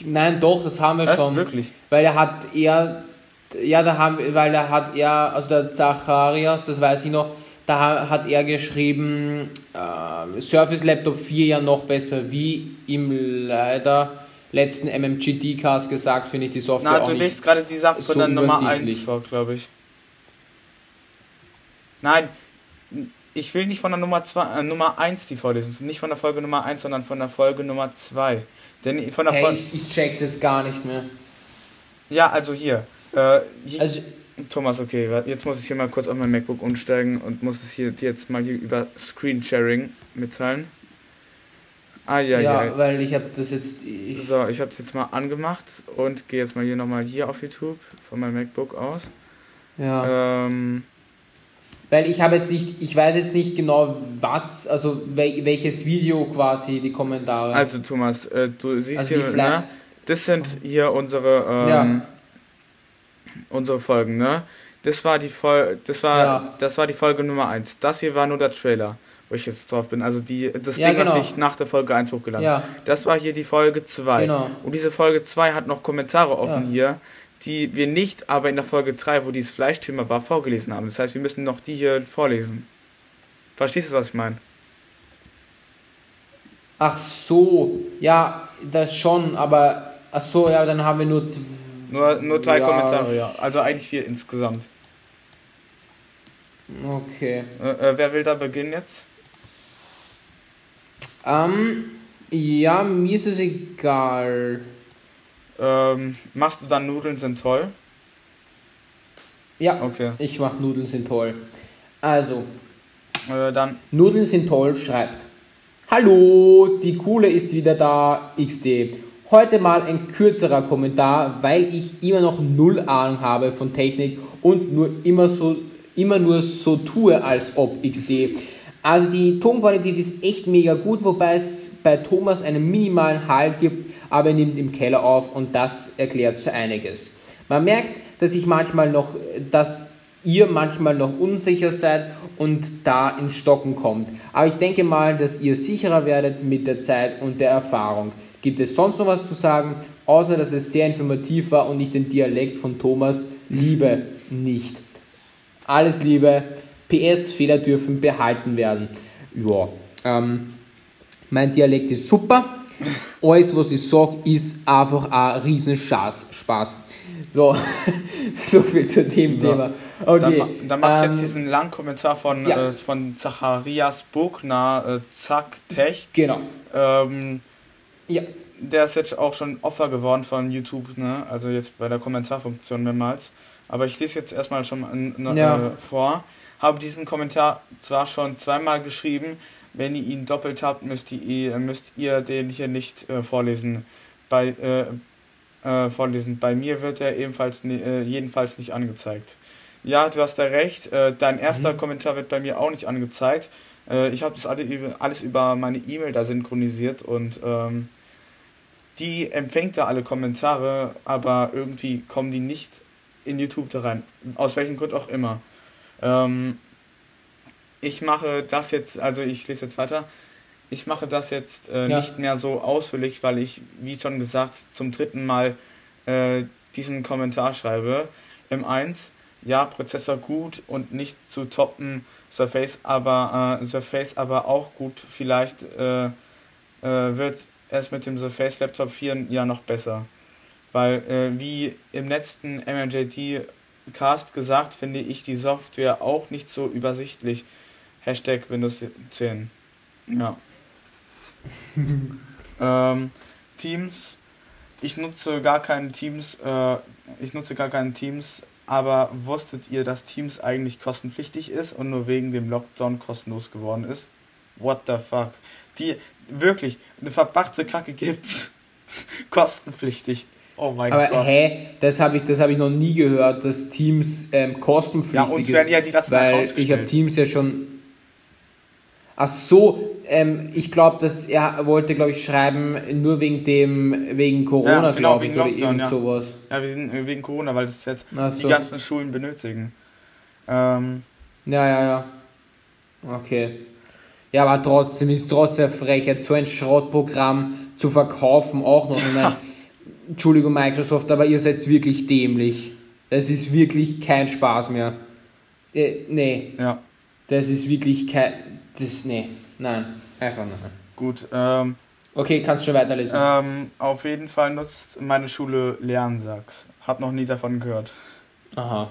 Nein, doch, das haben wir Was, schon. Wirklich? Weil er hat eher, ja, da haben, weil er hat eher, also der Zacharias, das weiß ich noch, da hat er geschrieben, äh, Surface Laptop 4 ja noch besser, wie im leider letzten MMGD-Cast gesagt, finde ich die Software Na, du liest gerade die Sache von so der Nummer 1 vor, glaube ich. Nein, ich will nicht von der Nummer, zwei, äh, Nummer 1 die vorlesen, nicht von der Folge Nummer 1, sondern von der Folge Nummer 2. Denn von der hey, ich, ich check's jetzt gar nicht mehr. Ja, also hier. Äh, hier also, Thomas, okay, jetzt muss ich hier mal kurz auf mein MacBook umsteigen und muss es hier jetzt mal hier über Screen Sharing mitteilen. Ah, ja, ja. Ja, weil ich habe das jetzt. Ich so, ich habe es jetzt mal angemacht und gehe jetzt mal hier nochmal hier auf YouTube von meinem MacBook aus. Ja. Ähm, weil ich habe jetzt nicht, ich weiß jetzt nicht genau, was, also wel, welches Video quasi die Kommentare. Also Thomas, äh, du siehst also hier, ne? Das sind hier unsere, ähm, ja. unsere Folgen, ne? Das war die Folge, das war, ja. das war die Folge Nummer 1. Das hier war nur der Trailer, wo ich jetzt drauf bin. Also die, das ja, Ding genau. hat sich nach der Folge 1 hochgeladen. Ja. Das war hier die Folge 2. Genau. Und diese Folge 2 hat noch Kommentare offen hier die wir nicht aber in der Folge 3, wo dieses Fleischthema war, vorgelesen haben. Das heißt, wir müssen noch die hier vorlesen. Verstehst du, was ich meine? Ach so, ja, das schon, aber ach so, ja, dann haben wir nur nur, nur drei ja. Kommentare, ja. Also eigentlich vier insgesamt. Okay. Äh, äh, wer will da beginnen jetzt? Ähm, ja, mir ist es egal. Ähm, machst du dann Nudeln sind toll? Ja, okay. ich mach Nudeln sind toll. Also, äh, dann. Nudeln sind toll schreibt. Hallo, die Coole ist wieder da, XD. Heute mal ein kürzerer Kommentar, weil ich immer noch null Ahnung habe von Technik und nur immer so immer nur so tue, als ob XD. Also die Tonqualität ist echt mega gut, wobei es bei Thomas einen minimalen Halt gibt, aber er nimmt im Keller auf und das erklärt so einiges. Man merkt, dass ich manchmal noch, dass ihr manchmal noch unsicher seid und da ins Stocken kommt. Aber ich denke mal, dass ihr sicherer werdet mit der Zeit und der Erfahrung. Gibt es sonst noch was zu sagen, außer dass es sehr informativ war und ich den Dialekt von Thomas liebe nicht. Alles Liebe. PS, Fehler dürfen behalten werden. Ja, ähm, mein Dialekt ist super. Alles, was ich sage, ist einfach ein Riesenspaß. Spaß. So, so viel zu dem so. Thema. Okay. Dann, dann mache ich ähm, jetzt diesen langen Kommentar von, ja. äh, von Zacharias Buchner, äh, Zack Tech. Genau. Ähm, ja. der ist jetzt auch schon Opfer geworden von YouTube, ne? Also jetzt bei der Kommentarfunktion mehrmals. Aber ich lese jetzt erstmal schon mal ja. äh, vor. Habe diesen Kommentar zwar schon zweimal geschrieben, wenn ihr ihn doppelt habt, müsst ihr, müsst ihr den hier nicht äh, vorlesen. Bei, äh, äh, vorlesen. Bei mir wird er ebenfalls äh, jedenfalls nicht angezeigt. Ja, du hast da recht. Äh, dein erster mhm. Kommentar wird bei mir auch nicht angezeigt. Äh, ich habe das alles über meine E-Mail da synchronisiert und ähm, die empfängt da alle Kommentare, aber irgendwie kommen die nicht in YouTube da rein. Aus welchem Grund auch immer. Ähm, ich mache das jetzt, also ich lese jetzt weiter. Ich mache das jetzt äh, ja. nicht mehr so ausführlich, weil ich, wie schon gesagt, zum dritten Mal äh, diesen Kommentar schreibe. M1, ja, Prozessor gut und nicht zu toppen, Surface aber, äh, Surface aber auch gut. Vielleicht äh, äh, wird es mit dem Surface Laptop 4 ja noch besser. Weil, äh, wie im letzten MMJD Cast gesagt, finde ich die Software auch nicht so übersichtlich. Hashtag Windows 10. Ja. ähm, Teams. Ich nutze gar keine Teams. Äh, ich nutze gar keine Teams. Aber wusstet ihr, dass Teams eigentlich kostenpflichtig ist und nur wegen dem Lockdown kostenlos geworden ist? What the fuck? Die wirklich eine verpackte Kacke gibt's. kostenpflichtig. Oh mein aber, Gott. Aber hä, das habe ich, hab ich noch nie gehört, dass Teams ähm, kostenpflichtig ja, uns werden ja die ganzen weil Accounts ich habe Teams ja schon Ach so, ähm, ich glaube, dass er wollte, glaube ich, schreiben, nur wegen dem, wegen Corona, ja, genau, glaube ich, oder irgend ja. sowas. Ja, wegen, wegen Corona, weil das jetzt so. die ganzen Schulen benötigen. Ähm. Ja, ja, ja. Okay. Ja, aber trotzdem ist es trotzdem frech, jetzt so ein Schrottprogramm zu verkaufen, auch noch. Meine, Entschuldigung, Microsoft, aber ihr seid wirklich dämlich. Das ist wirklich kein Spaß mehr. Äh, nee. Ja. Das ist wirklich kein das, nee, nein, einfach nein. Gut, ähm, Okay, kannst du schon weiterlesen. Ähm, auf jeden Fall nutzt meine Schule Lernsachs. Hab noch nie davon gehört. Aha.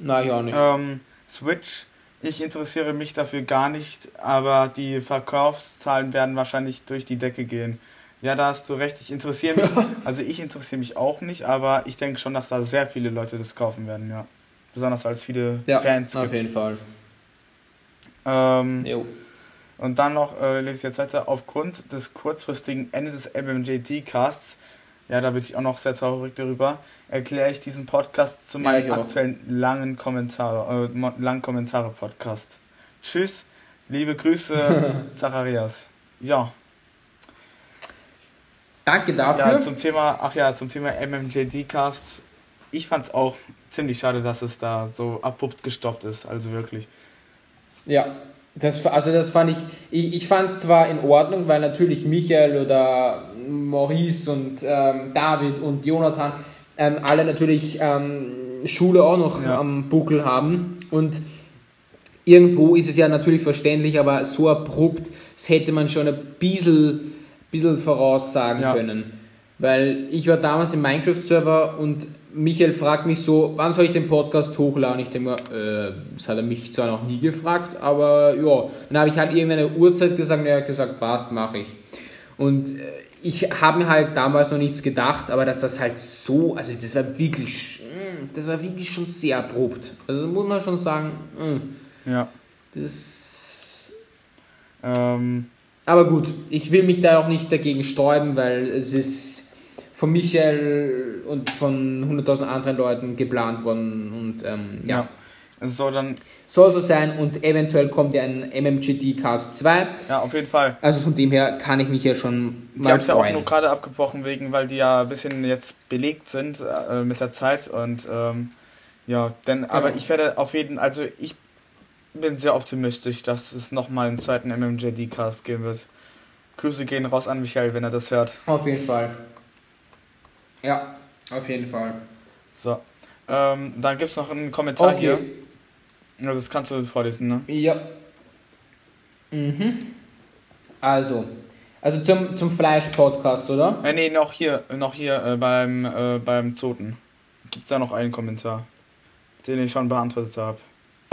Na, ich auch nicht. Ähm, Switch, ich interessiere mich dafür gar nicht, aber die Verkaufszahlen werden wahrscheinlich durch die Decke gehen. Ja, da hast du recht, ich interessiere mich, also ich interessiere mich auch nicht, aber ich denke schon, dass da sehr viele Leute das kaufen werden, ja. Besonders weil es viele ja, Fans gibt. auf jeden Fall. Ähm, jo. Und dann noch, äh, lese ich jetzt weiter, aufgrund des kurzfristigen Ende des MMJD-Casts, ja, da bin ich auch noch sehr traurig darüber, erkläre ich diesen Podcast zu meinem ja, aktuellen langen Kommentare, äh, langen Kommentare-Podcast. Tschüss, liebe Grüße, Zacharias. Ja. Danke dafür. Ja, zum Thema, ach ja, zum Thema MMJD-Cast. Ich fand es auch ziemlich schade, dass es da so abrupt gestoppt ist, also wirklich. Ja, das, also das fand ich, ich, ich fand es zwar in Ordnung, weil natürlich Michael oder Maurice und ähm, David und Jonathan ähm, alle natürlich ähm, Schule auch noch ja. am Buckel haben und irgendwo ist es ja natürlich verständlich, aber so abrupt, das hätte man schon ein bisschen, bisschen voraussagen ja. können. Weil ich war damals im Minecraft-Server und Michael fragt mich so, wann soll ich den Podcast hochladen? Ich denke mir, äh, das hat er mich zwar noch nie gefragt, aber ja, dann habe ich halt irgendeine Uhrzeit gesagt und er hat gesagt, passt, mache ich. Und äh, ich habe mir halt damals noch nichts gedacht, aber dass das halt so, also das war wirklich, mm, das war wirklich schon sehr abrupt. Also muss man schon sagen, mm, ja. Das. Ähm. Aber gut, ich will mich da auch nicht dagegen sträuben, weil es ist von Michael und von 100.000 anderen Leuten geplant worden und ähm, ja. ja. Also dann soll so sein und eventuell kommt ja ein MMGT Cast 2. Ja, auf jeden Fall. Also von dem her kann ich mich ja schon mal Die haben es ja auch nur gerade abgebrochen wegen, weil die ja ein bisschen jetzt belegt sind äh, mit der Zeit und ähm, ja, denn genau. aber ich werde auf jeden also ich bin sehr optimistisch, dass es nochmal einen zweiten MMJD Cast geben wird. Grüße gehen raus an Michael, wenn er das hört. Auf jeden Fall. Ja, auf jeden Fall. So. Ähm, dann gibt es noch einen Kommentar okay. hier. Ja, das kannst du vorlesen, ne? Ja. Mhm. Also. Also zum, zum Fleisch-Podcast, oder? Äh, nee, noch hier, noch hier äh, beim, äh, beim Zoten. Gibt es da noch einen Kommentar, den ich schon beantwortet habe.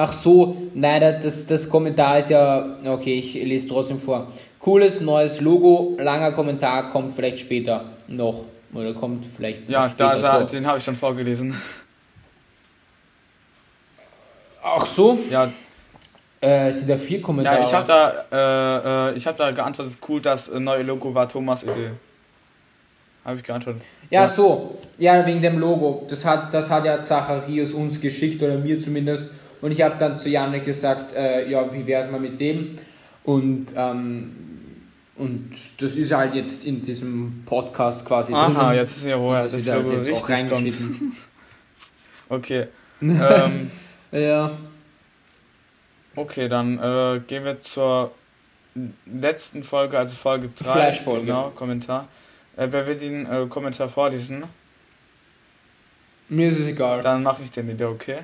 Ach so, nein, das, das Kommentar ist ja. Okay, ich lese trotzdem vor. Cooles neues Logo, langer Kommentar kommt vielleicht später. noch. Oder kommt vielleicht. Ja, da ist er, den habe ich schon vorgelesen. Ach so? Ja. Äh, sind da vier Kommentare? Ja, ich habe da, äh, äh, hab da geantwortet, cool, das neue Logo war Thomas Idee. Habe ich geantwortet. Ja, ja, so. Ja, wegen dem Logo. Das hat, das hat ja Zacharias uns geschickt, oder mir zumindest. Und ich habe dann zu Janik gesagt, äh, ja, wie wäre es mal mit dem? Und, ähm, und das ist halt jetzt in diesem Podcast quasi Aha, drin. jetzt ist ja woher das, das ist halt jetzt auch reingeschnitten. okay. ähm, ja. Okay, dann äh, gehen wir zur letzten Folge, also Folge 3. Flash-Folge. Genau, Kommentar. Äh, wer will den äh, Kommentar vorlesen? Mir ist es egal. Dann mache ich den wieder, okay?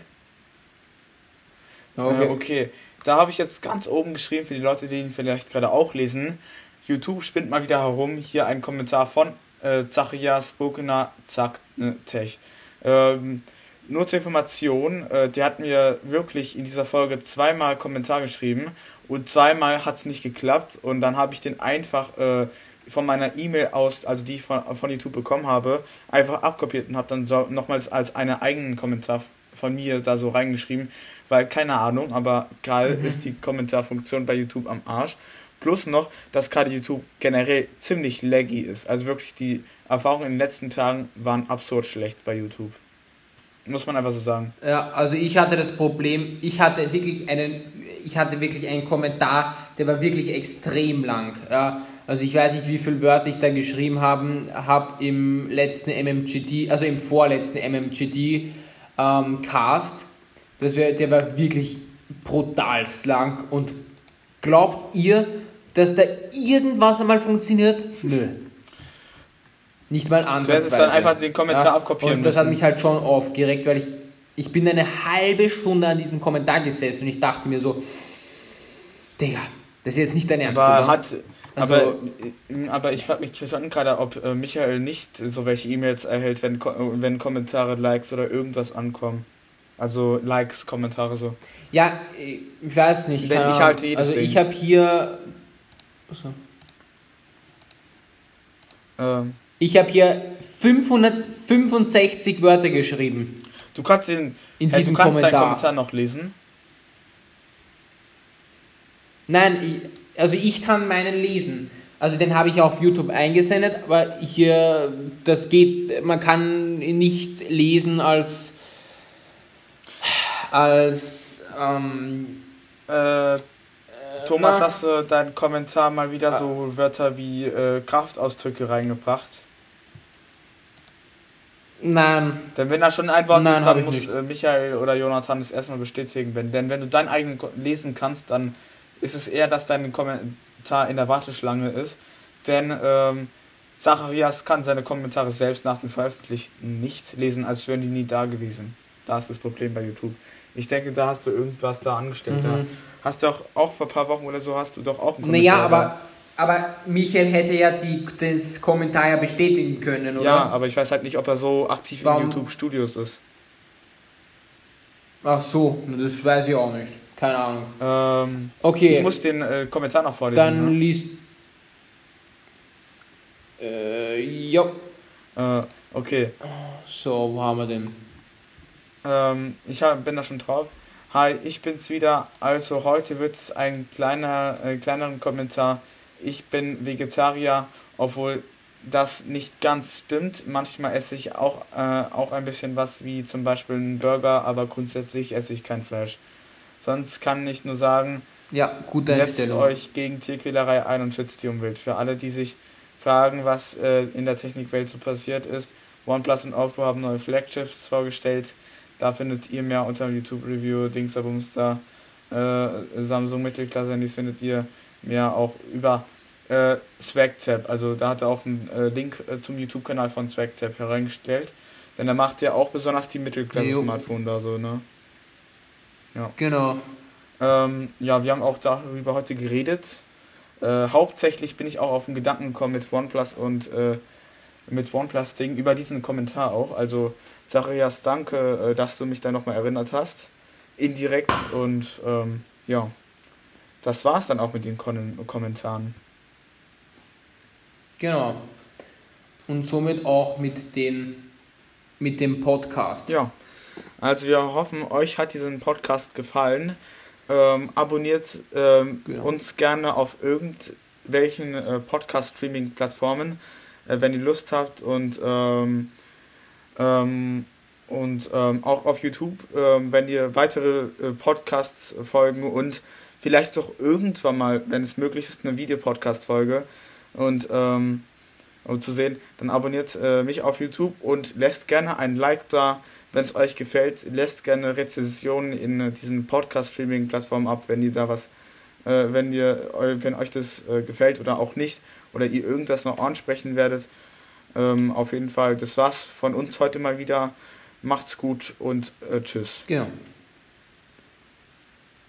Okay. Äh, okay. Da habe ich jetzt ganz oben geschrieben, für die Leute, die ihn vielleicht gerade auch lesen. YouTube spinnt mal wieder herum. Hier ein Kommentar von äh, Zacharias Bokener Zack äh, Tech. Ähm, nur zur Information, äh, der hat mir wirklich in dieser Folge zweimal Kommentar geschrieben und zweimal hat es nicht geklappt und dann habe ich den einfach äh, von meiner E-Mail aus, also die ich von, von YouTube bekommen habe, einfach abkopiert und habe dann so nochmals als einen eigenen Kommentar von mir da so reingeschrieben, weil keine Ahnung, aber gerade mhm. ist die Kommentarfunktion bei YouTube am Arsch. Plus noch, dass gerade YouTube generell ziemlich laggy ist. Also wirklich die Erfahrungen in den letzten Tagen waren absurd schlecht bei YouTube. Muss man einfach so sagen. Ja, also ich hatte das Problem, ich hatte wirklich einen, ich hatte wirklich einen Kommentar, der war wirklich extrem lang. Ja, also ich weiß nicht, wie viele Wörter ich da geschrieben habe, habe im letzten MMGD, also im vorletzten MMGD ähm, Cast. Das wär, der war wirklich brutalst lang. Und glaubt ihr, dass da irgendwas einmal funktioniert? Nö. Nicht mal ansatzweise. Das ist dann einfach den Kommentar ja, abkopieren Und das müssen. hat mich halt schon aufgeregt, weil ich, ich bin eine halbe Stunde an diesem Kommentar gesessen und ich dachte mir so, Digga, das ist jetzt nicht dein Ernst, aber oder? Hat, also, aber, aber ich frage mich schon gerade, ob äh, Michael nicht so welche E-Mails erhält, wenn, wenn Kommentare, Likes oder irgendwas ankommen. Also Likes, Kommentare so. Ja, ich weiß nicht. Denn ich halte jedes Also Ding. ich habe hier. Achso. Ähm. Ich habe hier 565 Wörter geschrieben. Du kannst den in diesem du kannst Kommentar. deinen Kommentar noch lesen. Nein, ich, also ich kann meinen lesen. Also den habe ich auf YouTube eingesendet, aber hier, das geht, man kann ihn nicht lesen als, als, ähm, äh, Thomas, na, hast du deinen Kommentar mal wieder so Wörter wie äh, Kraftausdrücke reingebracht? Nein. Denn wenn da schon ein Wort Nein, ist, dann muss nicht. Äh, Michael oder Jonathan es erstmal bestätigen. Denn wenn du dein eigen lesen kannst, dann ist es eher, dass dein Kommentar in der Warteschlange ist. Denn ähm, Zacharias kann seine Kommentare selbst nach dem Veröffentlichten nicht lesen, als wären die nie da gewesen. Da ist das Problem bei YouTube. Ich denke, da hast du irgendwas da angestellt. Mhm. Hast du auch, auch vor ein paar Wochen oder so hast du doch auch einen Kommentar. Naja, aber, aber Michael hätte ja die, das Kommentar ja bestätigen können, oder? Ja, aber ich weiß halt nicht, ob er so aktiv Warum? in YouTube-Studios ist. Ach so, das weiß ich auch nicht. Keine Ahnung. Ähm, okay. Ich muss den äh, Kommentar noch vorlesen. Dann ne? liest. Äh, jo. Äh, okay. So, wo haben wir den? Ähm, ich hab, bin da schon drauf. Hi, ich bin's wieder. Also heute wird es ein kleiner, äh, kleineren Kommentar. Ich bin Vegetarier, obwohl das nicht ganz stimmt. Manchmal esse ich auch, äh, auch ein bisschen was wie zum Beispiel einen Burger, aber grundsätzlich esse ich kein Fleisch. Sonst kann ich nur sagen, ja, gute setzt euch gegen Tierquälerei ein und schützt die Umwelt. Für alle, die sich fragen, was äh, in der Technikwelt so passiert ist, OnePlus und Oppo haben neue Flagships vorgestellt. Da findet ihr mehr unter dem YouTube-Review, Dingsabums da. Äh, Samsung Mittelklasse, Handys findet ihr mehr auch über äh, SwagTap. Also da hat er auch einen äh, Link äh, zum YouTube-Kanal von SwagTap hereingestellt. Denn er macht ja auch besonders die Mittelklasse-Smartphone da so, ne? Ja. Genau. Ähm, ja, wir haben auch darüber heute geredet. Äh, hauptsächlich bin ich auch auf den Gedanken gekommen mit OnePlus und äh, mit OnePlus-Ding über diesen Kommentar auch. Also, Zacharias, danke, äh, dass du mich da nochmal erinnert hast. Indirekt und ähm, ja, das war's dann auch mit den Kon Kommentaren. Genau. und somit auch mit, den, mit dem Podcast. Ja, also wir hoffen, euch hat diesen Podcast gefallen. Ähm, abonniert ähm, genau. uns gerne auf irgendwelchen äh, Podcast-Streaming-Plattformen, äh, wenn ihr Lust habt und ähm, ähm und ähm, auch auf YouTube, ähm, wenn ihr weitere äh, Podcasts folgen und vielleicht doch irgendwann mal, wenn es möglich ist, eine Videopodcast-Folge und um zu sehen, dann abonniert äh, mich auf YouTube und lässt gerne ein Like da, wenn es euch gefällt. Lässt gerne Rezensionen in äh, diesen Podcast-Streaming-Plattformen ab, wenn ihr da was, äh, wenn ihr, wenn euch das äh, gefällt oder auch nicht oder ihr irgendwas noch ansprechen werdet. Ähm, auf jeden Fall, das war's von uns heute mal wieder. Macht's gut und äh, tschüss. Genau.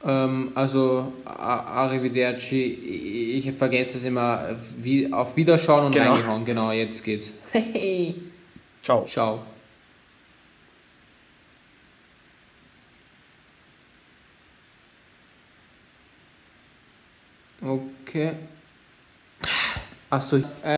Ähm, also, Arrivederci, ich vergesse es immer, wie, auf Wiederschauen und genau. reingehauen. Genau, jetzt geht's. Ciao. Ciao. Okay. Achso. Äh